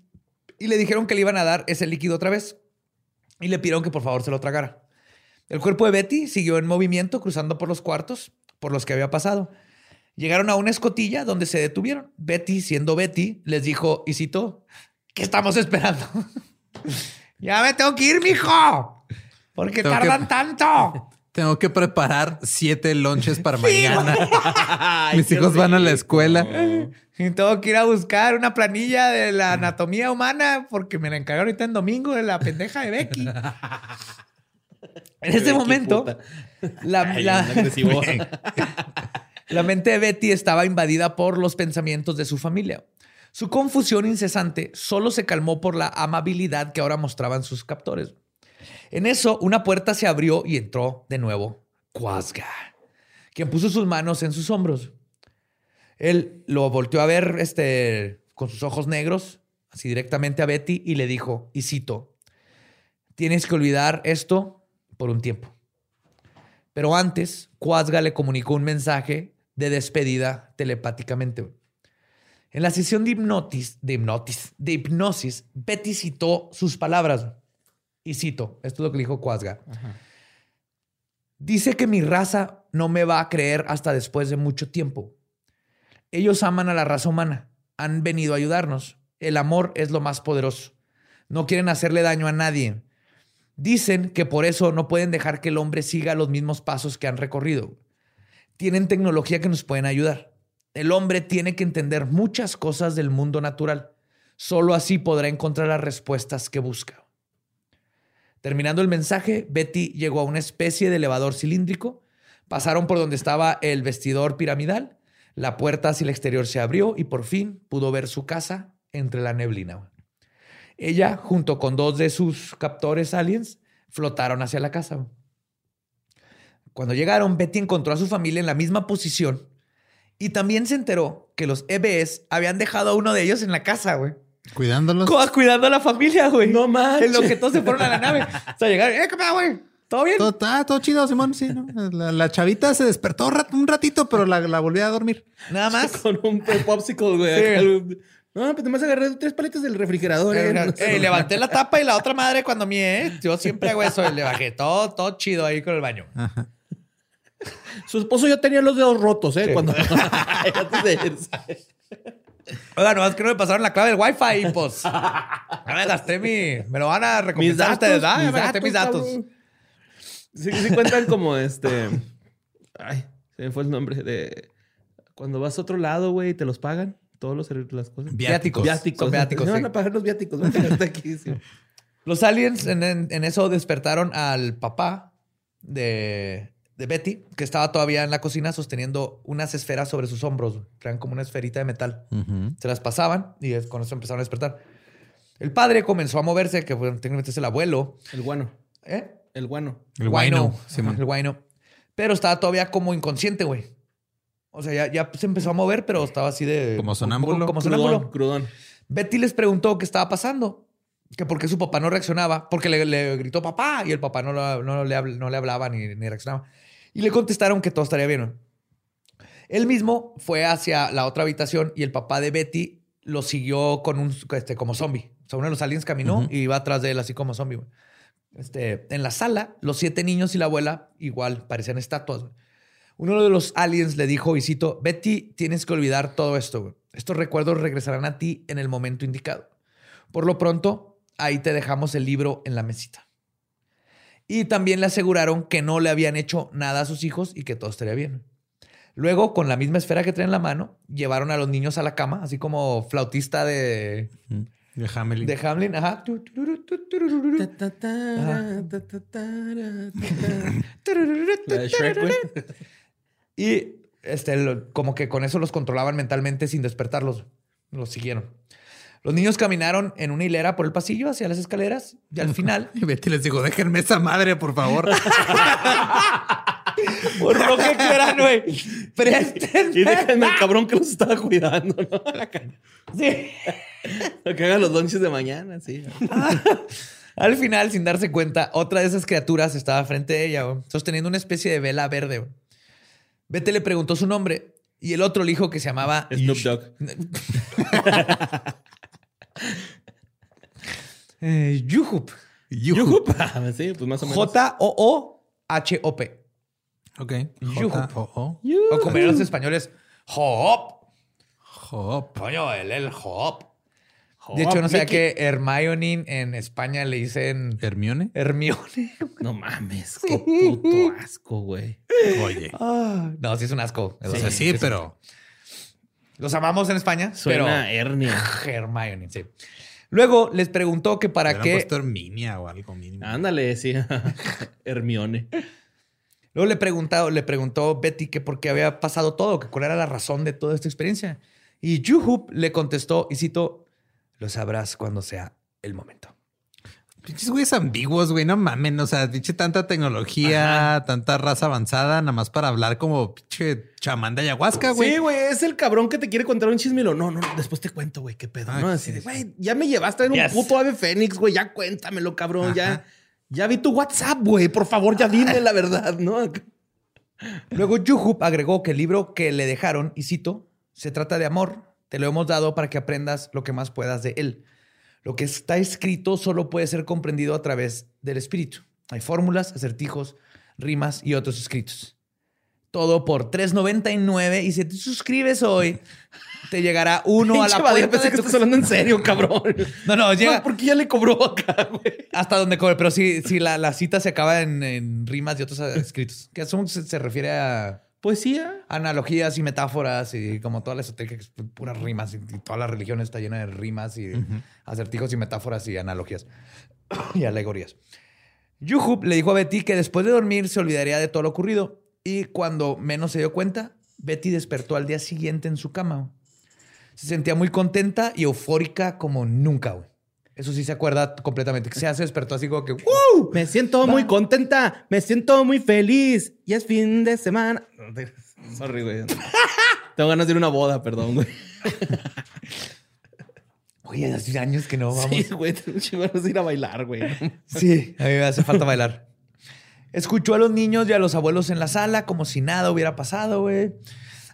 y le dijeron que le iban a dar ese líquido otra vez y le pidieron que por favor se lo tragara. El cuerpo de Betty siguió en movimiento cruzando por los cuartos por los que había pasado. Llegaron a una escotilla donde se detuvieron. Betty, siendo Betty, les dijo, y citó, ¿qué estamos esperando? ya me tengo que ir, mijo. ¿Por qué Tengo que- tardan tanto? Tengo que preparar siete lonches para mañana. Ay, Mis hijos van a la escuela. Y tengo que ir a buscar una planilla de la anatomía humana porque me la encargaron ahorita en domingo de la pendeja de Becky. En ese momento, Ay, la mente de Betty estaba invadida por los pensamientos de su familia. Su confusión incesante solo se calmó por la amabilidad que ahora mostraban sus captores. En eso, una puerta se abrió y entró de nuevo Quasga, quien puso sus manos en sus hombros. Él lo volteó a ver este, con sus ojos negros, así directamente a Betty, y le dijo, y cito, tienes que olvidar esto por un tiempo. Pero antes, Quasga le comunicó un mensaje de despedida telepáticamente. En la sesión de hipnotis, de hipnotis, de hipnosis, Betty citó sus palabras. Y cito, esto es lo que dijo Cuasga. Dice que mi raza no me va a creer hasta después de mucho tiempo. Ellos aman a la raza humana, han venido a ayudarnos. El amor es lo más poderoso. No quieren hacerle daño a nadie. Dicen que por eso no pueden dejar que el hombre siga los mismos pasos que han recorrido. Tienen tecnología que nos pueden ayudar. El hombre tiene que entender muchas cosas del mundo natural. Solo así podrá encontrar las respuestas que busca. Terminando el mensaje, Betty llegó a una especie de elevador cilíndrico. Pasaron por donde estaba el vestidor piramidal. La puerta hacia el exterior se abrió y por fin pudo ver su casa entre la neblina. Ella, junto con dos de sus captores aliens, flotaron hacia la casa. Cuando llegaron, Betty encontró a su familia en la misma posición y también se enteró que los EBS habían dejado a uno de ellos en la casa, güey. Cuidándolos. Cuidando a la familia, güey. No manches. En lo que todos se fueron a la nave. O sea, llegaron, ¡eh, qué pedo, güey! ¿Todo bien? Todo, ah, todo chido, Simón. Sí, ¿no? la, la chavita se despertó un rat- un ratito, pero la, la volví a dormir. Nada más. Con un popsicle, güey. Sí. No, pues nomás agarré tres paletas del refrigerador. eh. No sé. Eh, levanté la tapa y la otra madre cuando mié, ¿eh? Yo siempre hago eso. Le bajé todo, todo chido ahí con el baño. Su esposo ya tenía los dedos rotos, ¿eh? Cuando... Oiga, nomás que no me pasaron la clave del Wi-Fi, pues. Ya me gasté mi. Me lo van a Mis recompensar datos, ustedes, ¿ah? Ya mis me gasté mis datos. cabrón. Sí, sí cuentan como este... Ay, se me fue el nombre de... Cuando vas a otro lado, güey, te los pagan. Todos los las cosas. Viáticos. Viáticos. Son viáticos, sí. van a pagar los viáticos. Van a quedarte aquí. sí. Los aliens en, en- en eso despertaron al papá de, de Betty, que estaba todavía en la cocina sosteniendo unas esferas sobre sus hombros. Eran como una esferita de metal. Se las pasaban y es- con eso empezaron a despertar. El padre comenzó a moverse, que bueno, técnicamente es el abuelo. El guano. ¿Eh? El guano. El. Simón. El guayno. Pero estaba todavía como inconsciente, güey. O sea, ya, ya se empezó a mover, pero estaba así de... Como sonámbulo. Como Crudón. sonámbulo. Crudón. Betty les preguntó qué estaba pasando. Que por qué su papá no reaccionaba. Porque le, le gritó papá y el papá no, lo- no le, habl- no le hablaba ni, ni reaccionaba. Y le contestaron que todo estaría bien. Él mismo fue hacia la otra habitación y el papá de Betty lo siguió con un, este, como zombie. O sea, uno de los aliens caminó y iba atrás de él así como zombie. güey. Este, en la sala, los siete niños y la abuela igual parecían estatuas. Uno de los aliens le dijo, y cito, Betty, tienes que olvidar todo esto. güey. Estos recuerdos regresarán a ti en el momento indicado. Por lo pronto, ahí te dejamos el libro en la mesita. Y también le aseguraron que no le habían hecho nada a sus hijos y que todo estaría bien. Luego, con la misma esfera que traen en la mano, llevaron a los niños a la cama, así como flautista de, De Hamelin. de Hamlin. Ajá. La de Shrek. Y este, lo- como que con eso los controlaban mentalmente sin despertarlos. Los siguieron. Los niños caminaron en una hilera por el pasillo hacia las escaleras y al final, Y Betty les dijo, déjenme esa madre, por favor. por lo que quieran, güey, Y déjenme al cabrón que los estaba cuidando, ¿no? Sí. Que hagan los lunches de mañana, sí. Al final, sin darse cuenta, otra de esas criaturas estaba frente a ella, sosteniendo una especie de vela verde. Betty le preguntó su nombre y el otro le dijo que se llamaba Snoop Dogg. eh, Yuhup. Yuhup. Ah, Sí, pues más o menos. J-O-O-H-O-P. Ok. Yuhup. O como eran los españoles, Hop. Hop. Coño, él el Hop. De hecho, no sé que Hermione en España le dicen Hermione. Hermione. No mames, qué puto asco, güey. Oye. Ah, no, sí es un asco. O sea, sí, pero Los amamos en España, Suena hernia. pero Hermione, sí. Luego les preguntó que para qué. puesto Herminia o algo mínimo. Ándale, sí. Hermione. Luego le preguntó, le preguntó Betty que por qué había pasado todo, que cuál era la razón de toda esta experiencia. Y Yuhup le contestó, y cito, lo sabrás cuando sea el momento. Pinches güeyes ambiguos, güey, no mamen. O sea, pinche tanta tecnología, tanta raza avanzada, nada más para hablar como pinche chamán de ayahuasca, güey. Sí, güey, es el cabrón que te quiere contar un chisme y lo, no, no, después te cuento, güey, qué pedo. Ah, no, así sí, de, güey, ya me llevaste en un Yes. puto ave fénix, güey, ya cuéntamelo, cabrón, ya. Ya vi tu WhatsApp, güey, por favor, ya dime la verdad, ¿no? Luego Yuhup agregó que el libro que le dejaron, y cito, se trata de amor te lo hemos dado para que aprendas lo que más puedas de él. Lo que está escrito solo puede ser comprendido a través del espíritu. Hay fórmulas, acertijos, rimas y otros escritos. Todo por $3.99 y si te suscribes hoy, te llegará uno a la puerta pensé de que estás hablando en serio, cabrón. No, no, llega No, porque ya le cobró acá, güey. hasta donde cobre, pero sí, sí la, la cita se acaba en, en rimas y otros escritos. Que que se, se refiere a Poesía. analogías y metáforas y como toda la esotérica, que es puras rimas y, y toda la religión está llena de rimas y acertijos y metáforas y analogías y alegorías. Yuhub le dijo a Betty que después de dormir se olvidaría de todo lo ocurrido y cuando menos se dio cuenta, Betty despertó al día siguiente en su cama. Se sentía muy contenta y eufórica como nunca, güey. Eso sí se acuerda completamente. Que se hace despertó así como que ¡Woo! Me siento muy contenta. Me siento muy feliz. Y es fin de semana. Sorry, güey. Tengo ganas de ir a una boda, perdón, güey. Oye, hace años que no vamos. Sí, güey. Tengo de ir a bailar, güey. Sí, a mí me hace falta bailar. Escuchó a los niños y a los abuelos en la sala como si nada hubiera pasado, güey.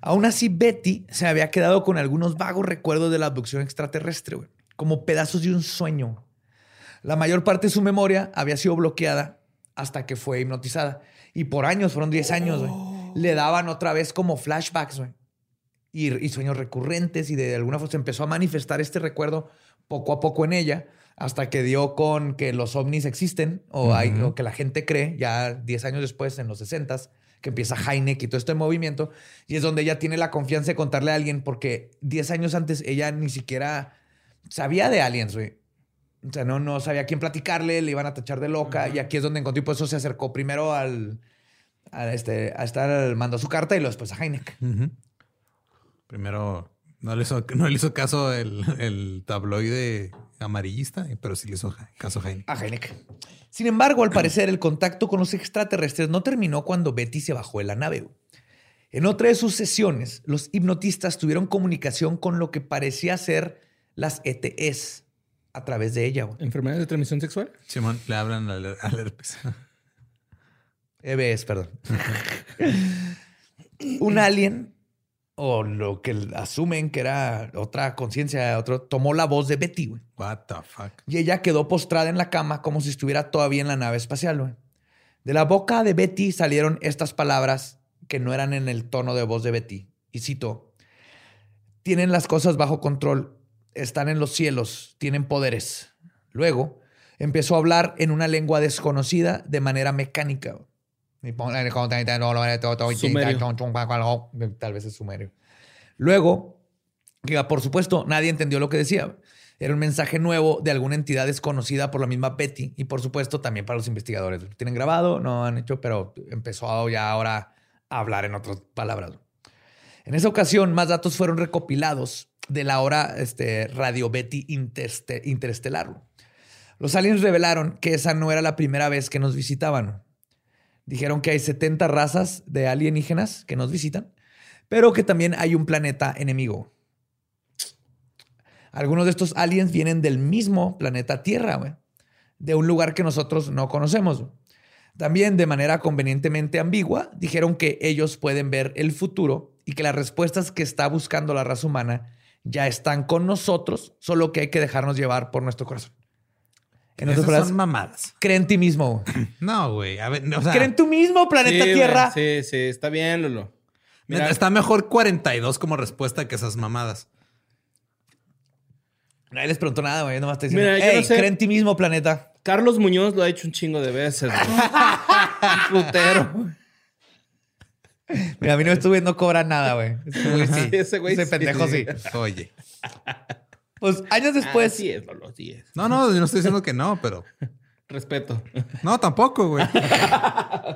Aún así, Betty se había quedado con algunos vagos recuerdos de la abducción extraterrestre, güey, como pedazos de un sueño. La mayor parte de su memoria había sido bloqueada hasta que fue hipnotizada. Y por años, fueron 10 años, güey. Le daban otra vez como flashbacks, güey. Y, y sueños recurrentes y de alguna forma se empezó a manifestar este recuerdo poco a poco en ella hasta que dio con que los ovnis existen o, hay, o que la gente cree ya 10 años después, en los 60 que empieza Heineck y todo este movimiento, y es donde ella tiene la confianza de contarle a alguien, porque 10 años antes ella ni siquiera sabía de aliens, güey. O sea, no, no sabía a quién platicarle, le iban a tachar de loca, y aquí es donde encontró, y por eso se acercó primero al, a, este, a estar, mandó su carta y luego después a Heineck. Primero, no le hizo, no le hizo caso el, el tabloide amarillista, pero sí le hizo caso a Jaime. a Heineck. Sin embargo, al parecer, el contacto con los extraterrestres no terminó cuando Betty se bajó de la nave. En otra de sus sesiones, los hipnotistas tuvieron comunicación con lo que parecía ser las ETS a través de ella. güey. ¿Enfermedades de transmisión sexual? Simón, le hablan al, al herpes. EBS, perdón. Un alien, o lo que asumen que era otra conciencia, otro, tomó la voz de Betty, güey. What the fuck? Y ella quedó postrada en la cama como si estuviera todavía en la nave espacial. güey. De la boca de Betty salieron estas palabras que no eran en el tono de voz de Betty. Y cito, tienen las cosas bajo control, están en los cielos, tienen poderes. Luego empezó a hablar en una lengua desconocida de manera mecánica. Tal vez es sumerio. Luego, que por supuesto nadie entendió lo que decía. Era un mensaje nuevo de alguna entidad desconocida por la misma Betty y por supuesto también para los investigadores. Lo tienen grabado, no han hecho, pero empezó ya ahora a hablar en otras palabras. En esa ocasión, más datos fueron recopilados de la hora este, Radio Betty interestelar. Los aliens revelaron que esa no era la primera vez que nos visitaban. Dijeron que hay 70 razas de alienígenas que nos visitan, pero que también hay un planeta enemigo. Algunos de estos aliens vienen del mismo planeta Tierra, de un lugar que nosotros no conocemos. También, de manera convenientemente ambigua, dijeron que ellos pueden ver el futuro y que las respuestas que está buscando la raza humana ya están con nosotros, solo que hay que dejarnos llevar por nuestro corazón. En otras Esas palabras, son mamadas. cree en ti mismo. No, güey. A ver, o sea, Cree en tu mismo planeta Sí, Tierra. güey, Sí, sí, está bien, Lolo. Mira, está mejor 42 como respuesta que esas mamadas. Nadie les preguntó nada, güey. Nomás te diciendo, Mira, hey, no sé- cree en ti mismo, planeta. Carlos Muñoz lo ha hecho un chingo de veces. güey. Putero. Mira, a mí no estuve, no cobra nada, güey. Ese güey sí. Ese güey Ese sí. pendejo sí. Oye. Pues años después, Así es, Lolo, así es. No, no, yo no estoy diciendo que no, pero Respeto. no, tampoco, güey.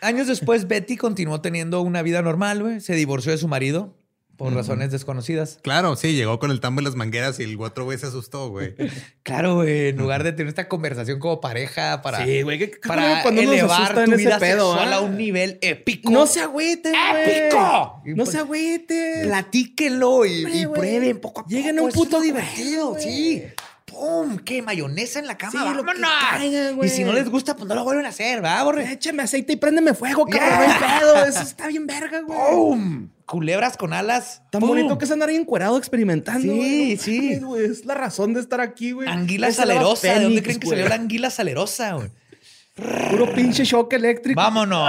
años después, Betty continuó teniendo una vida normal, güey. Se divorció de su marido por razones desconocidas. Claro, sí, llegó con el tambo y las mangueras y el otro güey se asustó, güey. Claro, güey. En lugar de tener esta conversación como pareja para, Sí, güey. ¿qué- qué para elevar tu en ese vida pedo, sexual ah? a un nivel épico. No se agüiten, güey. ¡Épico! No se agüiten. Platíquenlo y, Hombre, y güey. prueben poco a poco. Lleguen a un una divertido, güey. sí. ¡Pum! ¿Qué? ¿Mayonesa en la cama? Sí, ¡Vámonos! caiga, y si no les gusta, pues no lo vuelven a hacer, ¿verdad, borre? Échame aceite y préndeme fuego, cabrón. Hay pedo. Eso está bien verga, güey. ¡Pum! Culebras con alas. Tan ¡Pum! bonito que es andar ahí encuerado experimentando. Sí, güey. No sí. güey. Es la razón de estar aquí, güey. Anguila salerosa. ¿De dónde creen que güey. salió la anguila salerosa, güey? Puro pinche shock eléctrico. ¡Vámonos!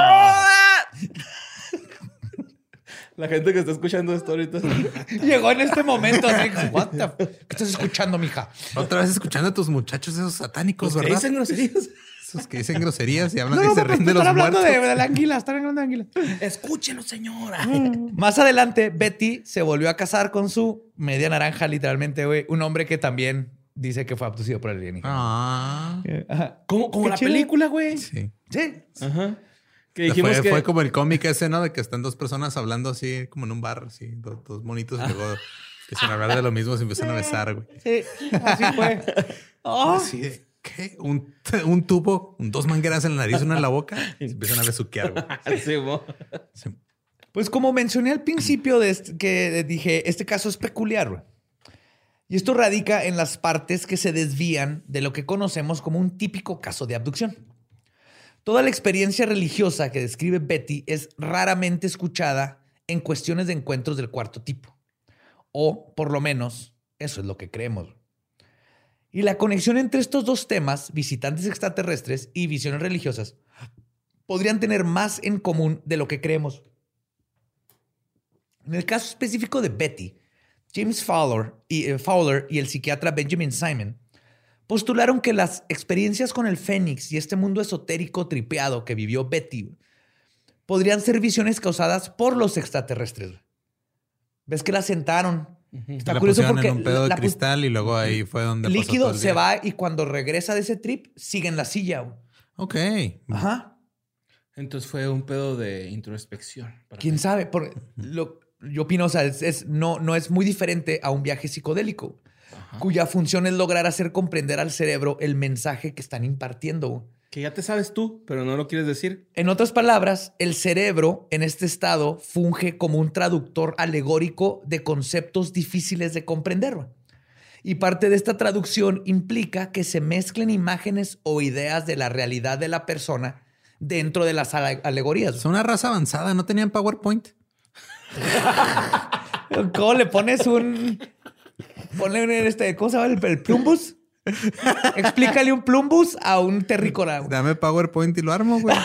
La gente que está escuchando esto ahorita. Llegó en este momento así. What the f- ¿Qué estás escuchando, mija? Otra vez escuchando a tus muchachos esos satánicos, Los que ¿verdad? dicen groserías. Esos que dicen groserías y hablan No, y no, se no, ríen de están los hablando muertos. de, de la anguila. Están hablando de anguila. Escúchelo, señora. Más adelante, Betty se volvió a casar con su media naranja, literalmente, güey. Un hombre que también dice que fue abducido por el alienígena. Ah, Ajá. Como, como la película, güey. sí. Sí. Ajá. Que dijimos Fue, que... fue como el cómic ese, ¿no? De que están dos personas hablando así, como en un bar, así, dos, dos monitos, y luego empiezan a hablar de lo mismo, se empiezan a besar, güey. Sí, así fue. Oh. Así de, ¿qué? Un, un tubo, dos mangueras en la nariz, una en la boca, y se empiezan a besuquear, güey. Sí. Sí. Pues como mencioné al principio de este- que dije, este caso es peculiar. güey. Y esto radica en las partes que se desvían de lo que conocemos como un típico caso de abducción. Toda la experiencia religiosa que describe Betty es raramente escuchada en cuestiones de encuentros del cuarto tipo. O, por lo menos, eso es lo que creemos. Y la conexión entre estos dos temas, visitantes extraterrestres y visiones religiosas, podrían tener más en común de lo que creemos. En el caso específico de Betty, James Fowler y, eh, Fowler y el psiquiatra Benjamin Simon postularon que las experiencias con el Fénix y este mundo esotérico tripeado que vivió Betty podrían ser visiones causadas por los extraterrestres. ¿Ves que la sentaron? Está la curioso porque en un pedo de la cristal y luego ahí fue donde el pasó líquido todo el se día. va y cuando regresa de ese trip sigue en la silla. Ok. Ajá. Entonces fue un pedo de introspección. para ¿Quién mí. sabe? Porque lo, yo opino, o sea, es, es- no, no es muy diferente a un viaje psicodélico, cuya función es lograr hacer comprender al cerebro el mensaje que están impartiendo. Que ya te sabes tú, pero no lo quieres decir. En otras palabras, el cerebro en este estado funge como un traductor alegórico de conceptos difíciles de comprender. Y parte de esta traducción implica que se mezclen imágenes o ideas de la realidad de la persona dentro de las ale- alegorías. Son una raza avanzada, ¿no tenían PowerPoint? ¿Cómo le pones un. Ponle un este. ¿Cómo se llama? El, el plumbus. Explícale un plumbus a un terrícola. güey. Dame PowerPoint y lo armo, güey.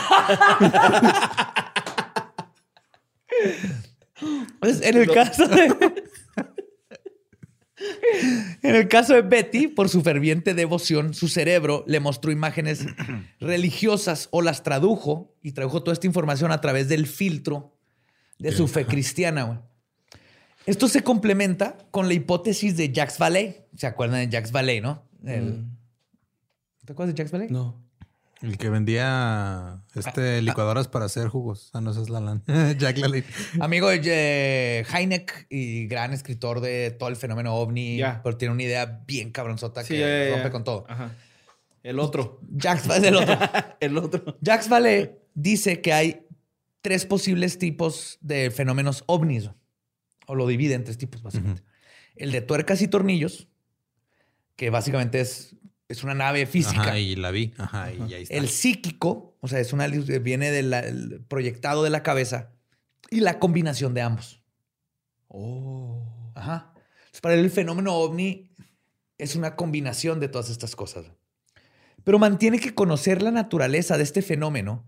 Pues, en el caso de. En el caso de Betty, por su ferviente devoción, su cerebro le mostró imágenes religiosas o las tradujo y tradujo toda esta información a través del filtro de su fe cristiana. Esto se complementa con la hipótesis de Jacques Vallée. ¿Se acuerdan de Jacques Vallée, no? El- ¿Te acuerdas de Jacques Vallée? No. El que vendía Ah, este licuadoras para hacer jugos. Ah, no, ese es Lalan. Jack Lalane. Amigo de eh, Heineck y gran escritor de todo el fenómeno ovni, Ya. pero tiene una idea bien cabronzota Sí, que rompe con todo. Ajá. El otro. Jacques Vallée, el otro. El otro. Jacques Vallée dice que hay tres posibles tipos de fenómenos ovnis, o lo divide en tres tipos, básicamente. El de tuercas y tornillos, que básicamente es, es una nave física. Ajá, y la vi. Ajá, y ahí está. El psíquico, o sea, es una viene del proyectado de la cabeza, y la combinación de ambos. Oh. Ajá. Entonces, para él el fenómeno ovni es una combinación de todas estas cosas. Pero mantiene que conocer la naturaleza de este fenómeno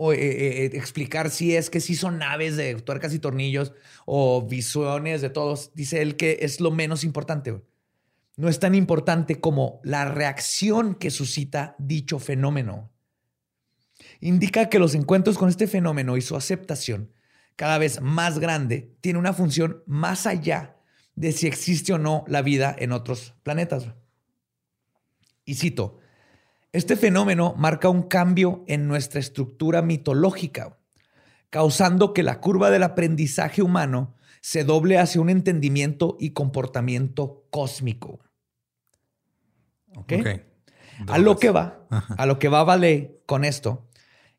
o eh, eh, eh, explicar si es que sí son naves de tuercas y tornillos o visiones de todos, dice él que es lo menos importante. No es tan importante como la reacción que suscita dicho fenómeno. Indica que los encuentros con este fenómeno y su aceptación cada vez más grande tiene una función más allá de si existe o no la vida en otros planetas. Y cito, este fenómeno marca un cambio en nuestra estructura mitológica, causando que la curva del aprendizaje humano se doble hacia un entendimiento y comportamiento cósmico. ¿Ok? Ok. A lo que va, Ajá. a lo que va Vale con esto,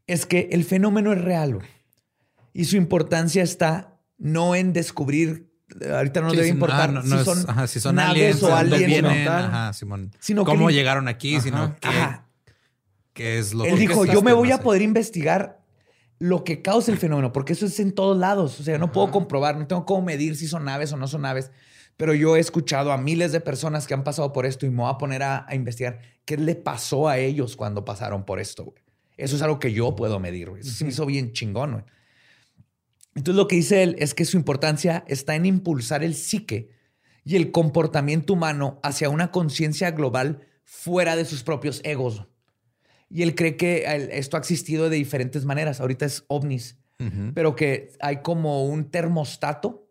es que el fenómeno es real y su importancia está no en descubrir ahorita no nos Sí, debe sí, importar no, si, son ajá, si son naves aliens, o aliens vienen, o ajá, Simón. Sino cómo llegaron aquí, sino qué, Ajá. qué es lo Él que dijo, existe, yo me voy no a sé". poder investigar lo que causa el fenómeno, porque eso es en todos lados. O sea, no puedo comprobar, no tengo cómo medir si son naves o no son naves, pero yo he escuchado a miles de personas que han pasado por esto y me voy a poner a, a investigar qué le pasó a ellos cuando pasaron por esto. güey. Eso es algo que yo puedo medir. güey. Eso se me hizo bien chingón. güey. Entonces lo que dice él es que su importancia está en impulsar el psique y el comportamiento humano hacia una conciencia global fuera de sus propios egos. Y él cree que esto ha existido de diferentes maneras. Ahorita es ovnis, pero que hay como un termostato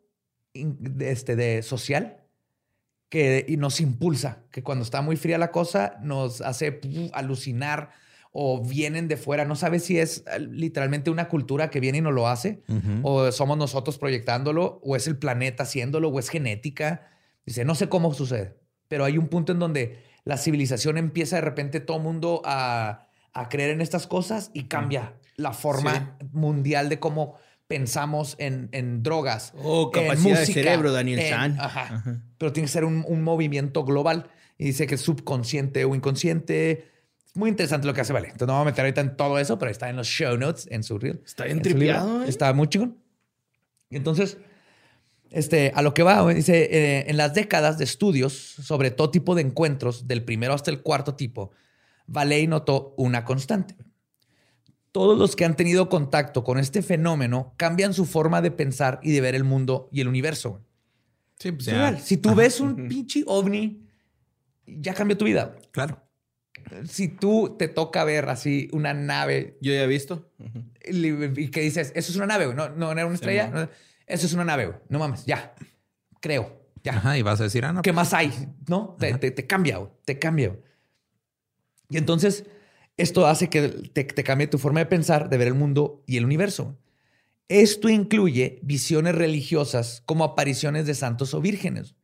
de, este, de social que y nos impulsa, que cuando está muy fría la cosa nos hace alucinar o vienen de fuera. No sabes si es eh, literalmente una cultura que viene y nos lo hace, o somos nosotros proyectándolo, o es el planeta haciéndolo, o es genética. Dice, no sé cómo sucede, pero hay un punto en donde la civilización empieza de repente todo mundo a, a creer en estas cosas y cambia la forma mundial de cómo pensamos en, en drogas. Oh, en capacidad de cerebro, Daniel en- San. Ajá. Ajá. Pero tiene que ser un, un movimiento global. Y dice que es subconsciente o inconsciente. Muy interesante lo que hace, vale. Entonces no me voy a meter ahorita en todo eso, pero está en los show notes, en su reel. Está bien tripeado, ¿eh? Está muy chingón. Y entonces, este, a lo que va, dice, eh, en las décadas de estudios sobre todo tipo de encuentros, del primero hasta el cuarto tipo, Valey notó una constante. Todos los que han tenido contacto con este fenómeno cambian su forma de pensar y de ver el mundo y el universo. Sí, pues real. Si tú ves un pinche ovni, ya cambió tu vida. Claro. Si tú te toca ver así una nave Yo ya he visto. Y y que dices, eso es una nave. No, no era una estrella. no, eso es una nave. No mames, ya. Creo. Ya. Ajá, y vas a decir, ah, no. ¿Qué más hay? ¿No? Te, te- te cambia. Te cambia. Y entonces, esto hace que te, te cambie tu forma de pensar, de ver el mundo y el universo. Esto incluye visiones religiosas como apariciones de santos o vírgenes.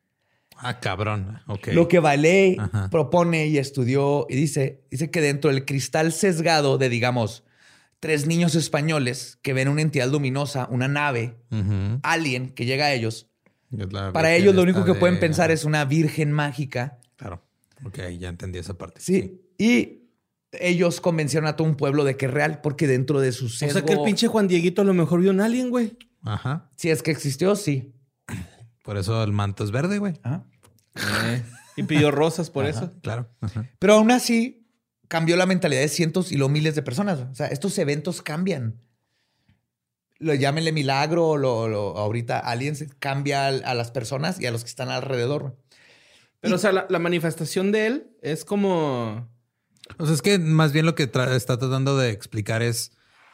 Ah, cabrón. Ok. Lo que Valé Ajá. propone y estudió y dice, dice que dentro del cristal sesgado de, digamos, tres niños españoles que ven una entidad luminosa, una nave, Ujú. alien que llega a ellos, para ellos lo único que pueden de- pensar es una virgen mágica. Claro. Ok, ya entendí esa parte. Sí. Y ellos convencieron a todo un pueblo de que es real porque dentro de su O sesgo... sea que el pinche Juan Dieguito a lo mejor vio un alien, güey. Ajá. Si es que existió, sí. Por eso el manto es verde, güey. Eh, Y pidió rosas por eso. Claro. Ajá. Pero aún así cambió la mentalidad de cientos y luego miles de personas. O sea, estos eventos cambian. Lo llámenle milagro o lo, lo- ahorita aliens cambia a las personas y a los que están alrededor. Pero, o sea, la, la manifestación de él es como. O sea, es que más bien lo que tra- está tratando de explicar es,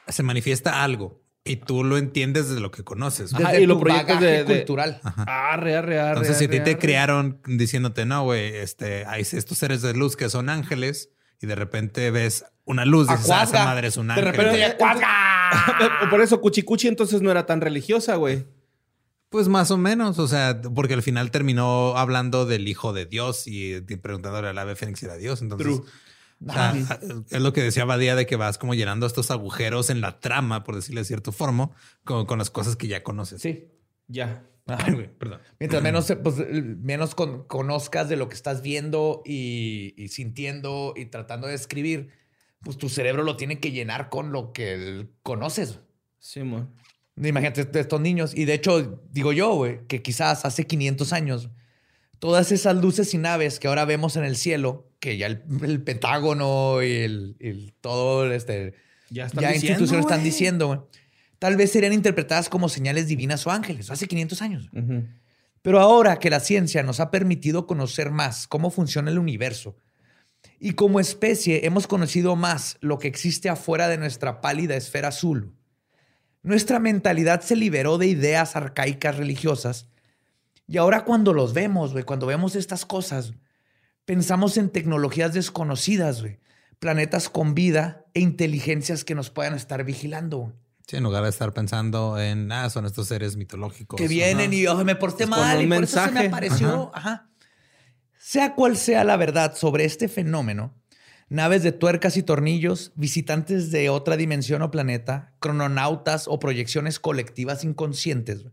se manifiesta algo y tú lo entiendes desde lo que conoces. güey. Ajá, Desde y lo proyectas de- de- cultural. Arre, arre, arre. Entonces, si a ti te arre. criaron diciéndote, no, güey, este, hay estos seres de luz que son ángeles y de repente ves una luz y dices, ah, esa madre es un De ángel. repente Pero- ya cuaca. Por eso, Cuchicuchi entonces no era tan religiosa, güey. Pues más o menos, o sea, porque al final terminó hablando del hijo de Dios y preguntándole al ave fénix si era Dios. Entonces, True. O sea, es lo que decía Badía de que vas como llenando estos agujeros en la trama, por decirle de cierta forma, con, con las cosas que ya conoces. Sí. Ya. Ay, güey, perdón. Mientras menos, pues, menos con- conozcas de lo que estás viendo y, y sintiendo y tratando de escribir, pues tu cerebro lo tiene que llenar con lo que conoces. Sí, mo. Imagínate est- estos niños. Y de hecho, digo yo, güey, que quizás hace 500 años, todas esas luces y naves que ahora vemos en el cielo, que ya el, el Pentágono y el, el- todo este, Ya están ya diciendo, instituciones están diciendo, tal vez serían interpretadas como señales divinas o ángeles, hace 500 años. Pero ahora que la ciencia nos ha permitido conocer más cómo funciona el universo y como especie hemos conocido más lo que existe afuera de nuestra pálida esfera azul, nuestra mentalidad se liberó de ideas arcaicas religiosas y ahora cuando los vemos, güey, cuando vemos estas cosas, pensamos en tecnologías desconocidas, güey, planetas con vida e inteligencias que nos puedan estar vigilando. Sí, en lugar de estar pensando en, ah, son estos seres mitológicos. que vienen y "Ay, me porté mal y por eso se me apareció. Ajá. Sea cual sea la verdad sobre este fenómeno, naves de tuercas y tornillos, visitantes de otra dimensión o planeta, crononautas o proyecciones colectivas inconscientes,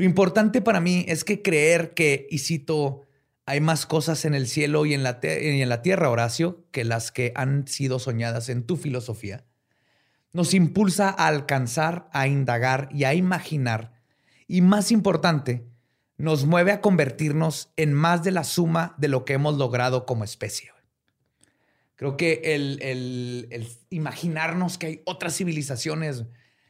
Lo importante para mí es que creer que, y cito, hay más cosas en el cielo y en la, tierra, Horacio, que las que han sido soñadas en tu filosofía, nos impulsa a alcanzar, a indagar y a imaginar. Y más importante, nos mueve a convertirnos en más de la suma de lo que hemos logrado como especie. Creo que el imaginarnos que hay otras civilizaciones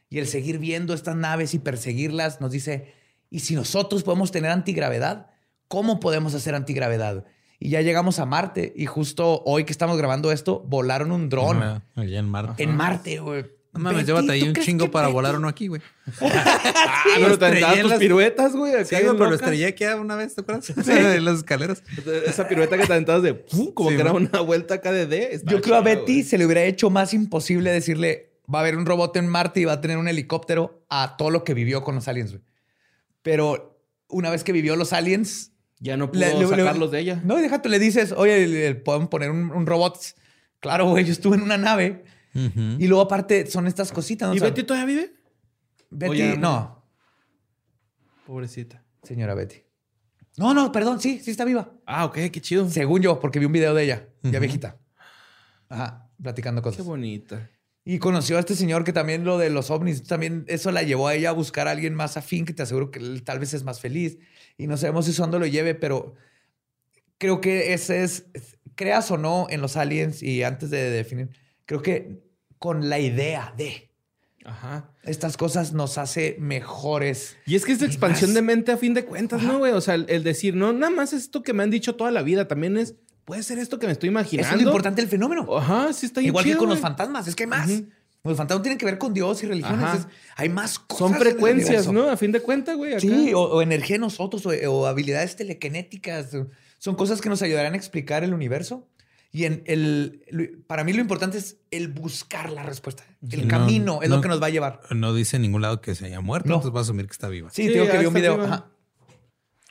y el seguir viendo estas naves y perseguirlas nos dice, ¿y si nosotros podemos tener antigravedad? ¿Cómo podemos hacer antigravedad? Y ya llegamos a Marte y justo hoy que estamos grabando esto, volaron un dron Allá en Marte. en Marte, güey. No mames, llévate ahí ¿tú un chingo para Betty- volar uno aquí, güey. Ah, pero lo te en tus las- piruetas, güey. Sí, pero lo estrellé aquí una vez, ¿te acuerdas? En las escaleras. Esa pirueta que te aventabas de ¡pum! como Sí, que era una vuelta acá de D. Yo creo a Betty güey. se le hubiera hecho más imposible decirle va a haber un robot en Marte y va a tener un helicóptero a todo lo que vivió con los aliens, güey. Pero una vez que vivió los aliens, Ya no pudo le- le- sacarlos de ella. no, déjate, le dices, oye, le- le pueden poner un, un robot. Claro, güey, yo estuve en una nave y luego aparte son estas cositas. ¿no? ¿Y O sea, Betty todavía vive? Betty, o ya- no, Pobrecita. señora Betty. No, no, perdón, sí, sí está viva. Ah, ok, qué chido. Según yo, porque vi un video de ella, ya viejita. Ajá, platicando Qué cosas. bonita. Y conoció a este señor que también lo de los ovnis, también eso la llevó a ella a buscar a alguien más afín que te aseguro que él tal vez es más feliz. Y no sabemos si eso dónde lo lleve, pero creo que ese es, creas o no en los aliens y antes de definir, creo que con la idea de Ajá. estas cosas nos hace mejores. Y es que es expansión más. de mente a fin de cuentas, ¿no, güey? O sea, el, el decir, no, nada más es esto que me han dicho toda la vida, también es, puede ser esto que me estoy imaginando. Es lo importante del fenómeno. Ajá, sí está Igual chido, que con los fantasmas, es que hay más. Los fantasmas tienen que ver con Dios y religiones. Es- hay más cosas. Son en el frecuencias. ¿no? A fin de cuentas, güey. acá. Sí, o, o energía en nosotros, o, o habilidades telequinéticas. Son cosas que nos ayudarán a explicar el universo. Y en el, para mí lo importante es el buscar la respuesta. El No, camino es no. lo que nos va a llevar. No dice en ningún lado que se haya muerto, No. entonces va a asumir que está viva. Sí, Sí, tengo que ya vi un video. viva. Ajá.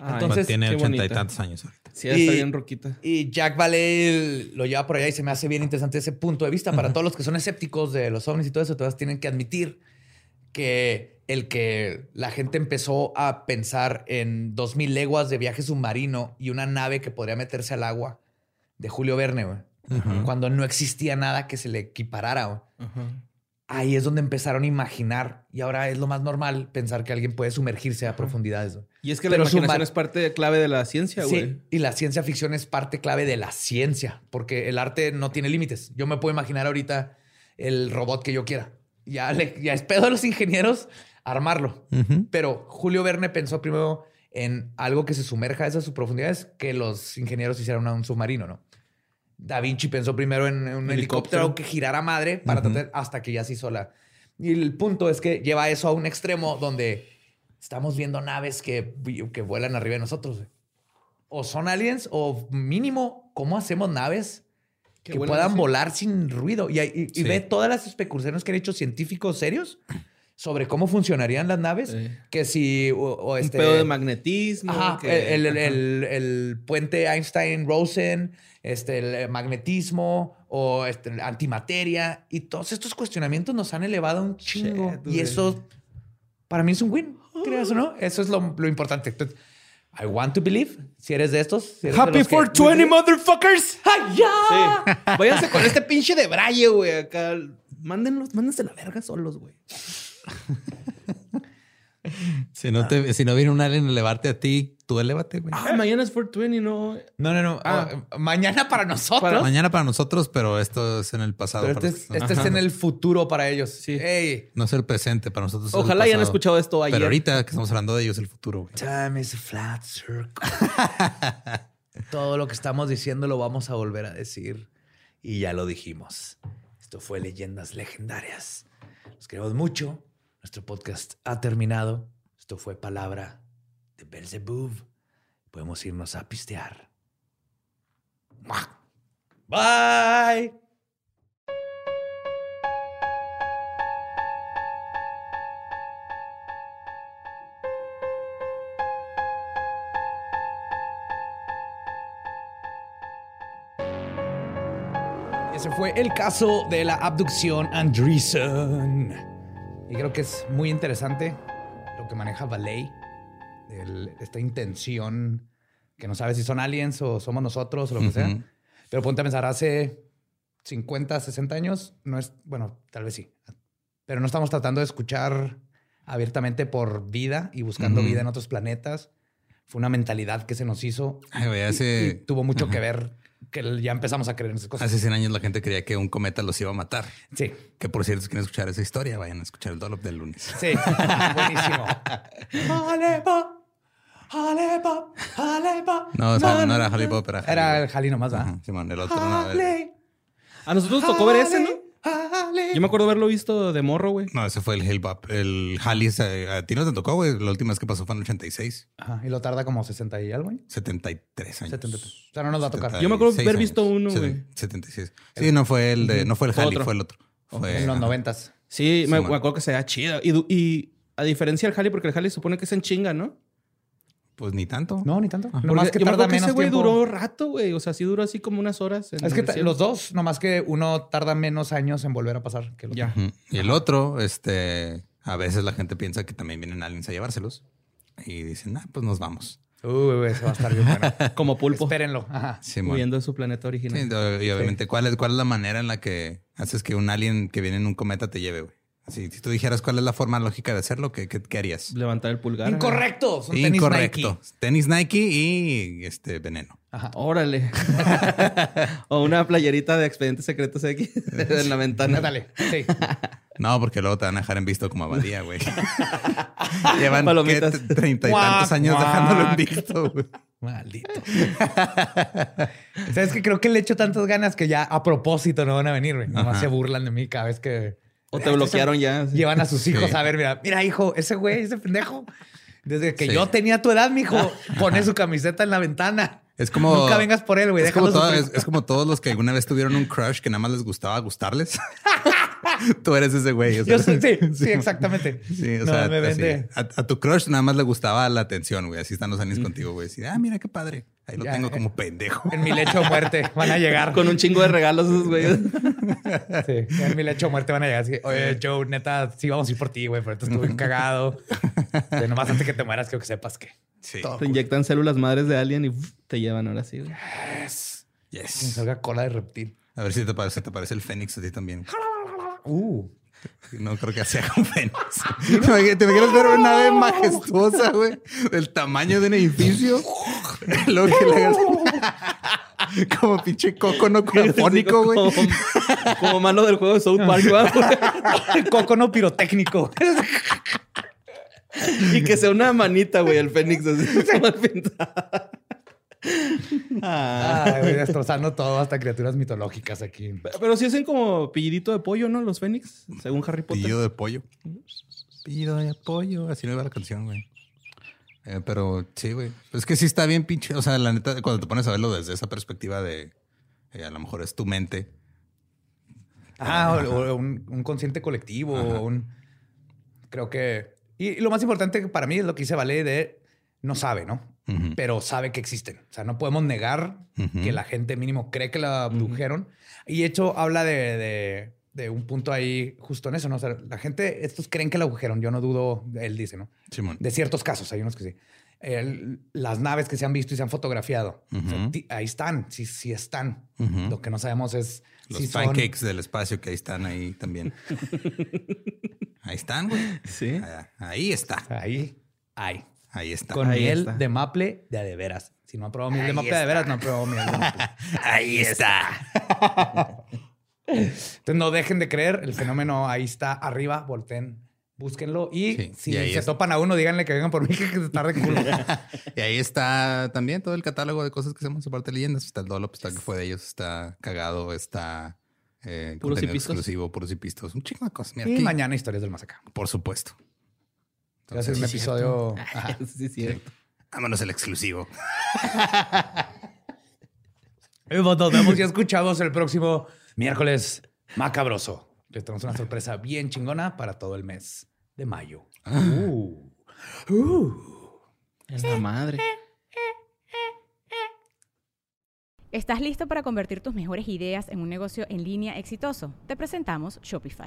Ay, Entonces, tiene ochenta y tantos años ahorita. Sí, está Y- bien roquita. Y Jack Vale lo lleva por allá y se me hace bien interesante ese punto de vista. Para todos los que son escépticos de los ovnis y todo eso, todas tienen que admitir que el que la gente empezó a pensar en 2000 leguas de viaje submarino y una nave que podría meterse al agua de Julio Verne, güey, cuando no existía nada que se le equiparara. Ajá. Ahí es donde empezaron a imaginar y ahora es lo más normal pensar que alguien puede sumergirse a profundidades. Y es que Pero la imaginación es parte clave de la ciencia, güey. Sí, y la ciencia ficción es parte clave de la ciencia, porque el arte no tiene límites. Yo me puedo imaginar ahorita el robot que yo quiera. Ya, le, ya es pedo de los ingenieros armarlo. Pero Julio Verne pensó primero en algo que se sumerja a esas profundidades que los ingenieros hicieran un submarino, ¿no? Da Vinci pensó primero en un helicóptero, Helicóptero. que girara madre para Ujú. tratar hasta que ya se hizo la. Y el punto es que lleva eso a un extremo donde estamos viendo naves que, que vuelan arriba de nosotros. O son aliens, o mínimo, ¿cómo hacemos naves Que que, puedan así. volar sin ruido? Y, y- y Sí. ve todas las especulaciones que han hecho científicos serios sobre cómo funcionarían las naves. Sí. Que si. O, o Un este, pedo de magnetismo. Ajá, que- el, el- ajá. el- el puente Einstein-Rosen, este, el magnetismo o este, antimateria. Y todos estos cuestionamientos nos han elevado un chingo. Shit, y eso, para mí, es un win. ¿Creas o no? Eso es lo, lo importante. Entonces, I want to believe. Si eres de estos. si eres de Happy que- 420, motherfuckers. ¡Ay, ya! Sí. Váyanse con este pinche de Braille, güey. Acá. Mándenlos, mándense la verga solos, güey. Si no, te, si no viene un alien a elevarte a ti, tú elévate, güey. Ah, mañana es 420, no. No, no, no. Ah. Oh, mañana para nosotros. Para- Mañana para nosotros, pero esto es en el pasado. Pero este, es, este es en el futuro para ellos. Sí. Ey, No es el presente para nosotros. es el Ojalá hayan escuchado esto ayer. Pero ahorita que estamos hablando de ellos, el futuro, güey. Time is a flat circle. Todo lo que estamos diciendo lo vamos a volver a decir. Y ya lo dijimos. Esto fue Leyendas Legendarias. Los queremos mucho. Nuestro podcast ha terminado. Esto fue Palabra de Belzebub. Podemos irnos a pistear. Bye. Ese fue el caso de la abducción Andreessen. Y creo que es muy interesante lo que maneja Valet el- esta intención que no sabes si son aliens o somos nosotros o lo que sea. Pero ponte a pensar, hace 50, 60 años, no es, bueno, tal vez sí, pero no estamos tratando de escuchar abiertamente por vida y buscando vida en otros planetas. Fue una mentalidad que se nos hizo Ay, güey, y- hace, y tuvo mucho que ver que ya empezamos a creer en esas cosas. hace 100 años la gente creía que un cometa los iba a matar. Sí, Que por cierto, si quieren escuchar esa historia, vayan a escuchar el Dollop del lunes. sí, buenísimo. Alepa, alepa, alepa. No, o sea, no era Harry Potter, era Era el Jali nomás, ¿verdad? Simón, el otro no. el- A nosotros nos tocó ver ese, ¿no? Yo me acuerdo haberlo visto de morro, güey. No, ese fue el Hale Bop. El Halley, ese, a ti no te tocó, güey. La última vez que pasó fue en el 86. Ajá, y lo tarda como 60 y algo, güey. 73 años. 73. O sea, no nos va a tocar. Yo me acuerdo 76 haber visto uno, güey. 76. Sí, no fue el de, no fue el Fue Halley, el otro. Fue, en los ajá. noventas. Sí, me, Sí, me man. acuerdo que se da chido. Y, a diferencia del Jali, porque el Jali supone que es en chinga, ¿no? Pues ni tanto. No, ni tanto. Nomás que yo me tarda que ese menos güey tiempo. duró rato, güey. O sea, sí duró así como unas horas. en Es que los dos, nomás que uno tarda menos años en volver a pasar que el otro. Ya. Y el otro, este, a veces la gente piensa que también vienen aliens a llevárselos. Y dicen, ah, pues nos vamos. Uy, güey, eso va a estar bien bueno. Como pulpo. Espérenlo. Ajá. Huyendo de su planeta Sí, original. y obviamente, ¿cuál es, ¿cuál es la manera en la que haces que un alien que viene en un cometa te lleve, güey? Así, si tú dijeras cuál es la forma lógica de hacerlo, ¿qué, qué, qué harías? Levantar el pulgar. Incorrecto. Son tenis Incorrecto. Nike. Tenis Nike y este veneno. Ajá. Órale. o una playerita de expedientes secretos X en la ventana. Dale. Sí. No, porque luego te van a dejar en visto como abadía, güey. Llevan treinta y Guac, tantos años guac. dejándolo en visto, güey. Maldito. Sabes que creo que le echo tantas ganas que ya a propósito no van a venir, güey. Nomás Ajá. se burlan de mí cada vez que O te bloquearon ya. llevan a sus hijos Sí. a ver, mira, mira, hijo, ese güey, ese pendejo. Desde que Sí. yo tenía tu edad, mijo, pone su camiseta en la ventana. Es como. Nunca vengas por él, güey. Es como, todo- es, es como todos los que alguna vez tuvieron un crush que nada más les gustaba gustarles. Tú eres ese güey. o sea, Yo soy- sí, sí, exactamente. Sí, o No, sea, me así, vende. a, a tu crush nada más le gustaba la atención, güey. Así están los años contigo, güey. Así, ah, mira qué padre. Ahí lo Ya, tengo eh. como pendejo. En mi lecho de muerte van a llegar. Con un chingo de regalos esos güeyes. Sí, en mi lecho de muerte van a llegar. Así, Oye, Joe, neta, sí vamos a ir por ti, güey, pero esto estuvo bien cagado. Nomás antes que te mueras, quiero que sepas que. Sí. Te inyectan células madres de alien y te llevan ahora sí, güey. Yes. Me salga cola de reptil. A ver si te parece, te parece el Fénix a ti también. Uh. No creo que sea un Fénix. Imagínate, ¿Te imaginas ver una nave majestuosa, güey? Del tamaño de un edificio. Luego que le hagas como pinche coco no cuafónico, güey. Como, como malo del juego de South Park, güey. Coco no pirotécnico. Y que sea una manita, güey, el Fénix así. Ah. Güey, destrozando todo hasta criaturas mitológicas aquí. Pero sí hacen como pillidito de pollo, ¿no? Los Fénix, según Harry Potter. Pillido de pollo. Pillido de pollo. Así no iba la canción, güey. Eh, pero sí, güey. Es que sí está bien pinche. O sea, la neta, cuando te pones a verlo desde esa perspectiva de eh, a lo mejor es tu mente. Ah, o, o un, un consciente colectivo, o un... Creo que... Y lo más importante para mí es lo que dice Vale de no sabe, ¿no? Pero sabe que existen. O sea, no podemos negar Ujú. que la gente mínimo cree que la abdujeron. Y de hecho habla de, de- de un punto ahí justo en eso, ¿no? O sea, la gente, estos creen que la agujeron. Yo no dudo, él dice, ¿no? Simón. De ciertos casos, hay unos que sí. El- las naves que se han visto y se han fotografiado, o sea, Ujú. ti- ahí están, sí, sí están. Ujú. Lo que no sabemos es Los si son- pancakes del espacio que ahí están ahí también. ahí están, güey. Sí. Ahí- Ahí está. Ahí, ahí. Ahí está. Con Ahí miel está. de maple de a de veras. Si no ha probado miel de Ahí maple de a de está. veras, no ha probado miel de maple. Ahí está. Entonces no dejen de creer, el fenómeno ahí está arriba, volteen, búsquenlo y Sí, si y se es- topan a uno, díganle que vengan por mí que se está de culo. Y ahí está también todo el catálogo de cosas que hacemos aparte de leyendas. Está el Dolop, está el que fue de ellos, está cagado, está eh, Puros contenido y pistos. exclusivo, puros y pistos. Un chingo de cosas. Mira, y aquí, mañana historias del más acá. por supuesto. A ser un Entonces, episodio. Ajá. Sí, es cierto. vámonos el exclusivo. Nos vemos y escuchamos el próximo miércoles macabroso. Les tenemos una sorpresa bien chingona para todo el mes de mayo. Uh. Uh. Es la madre. ¿Estás listo para convertir tus mejores ideas en un negocio en línea exitoso? Te presentamos Shopify.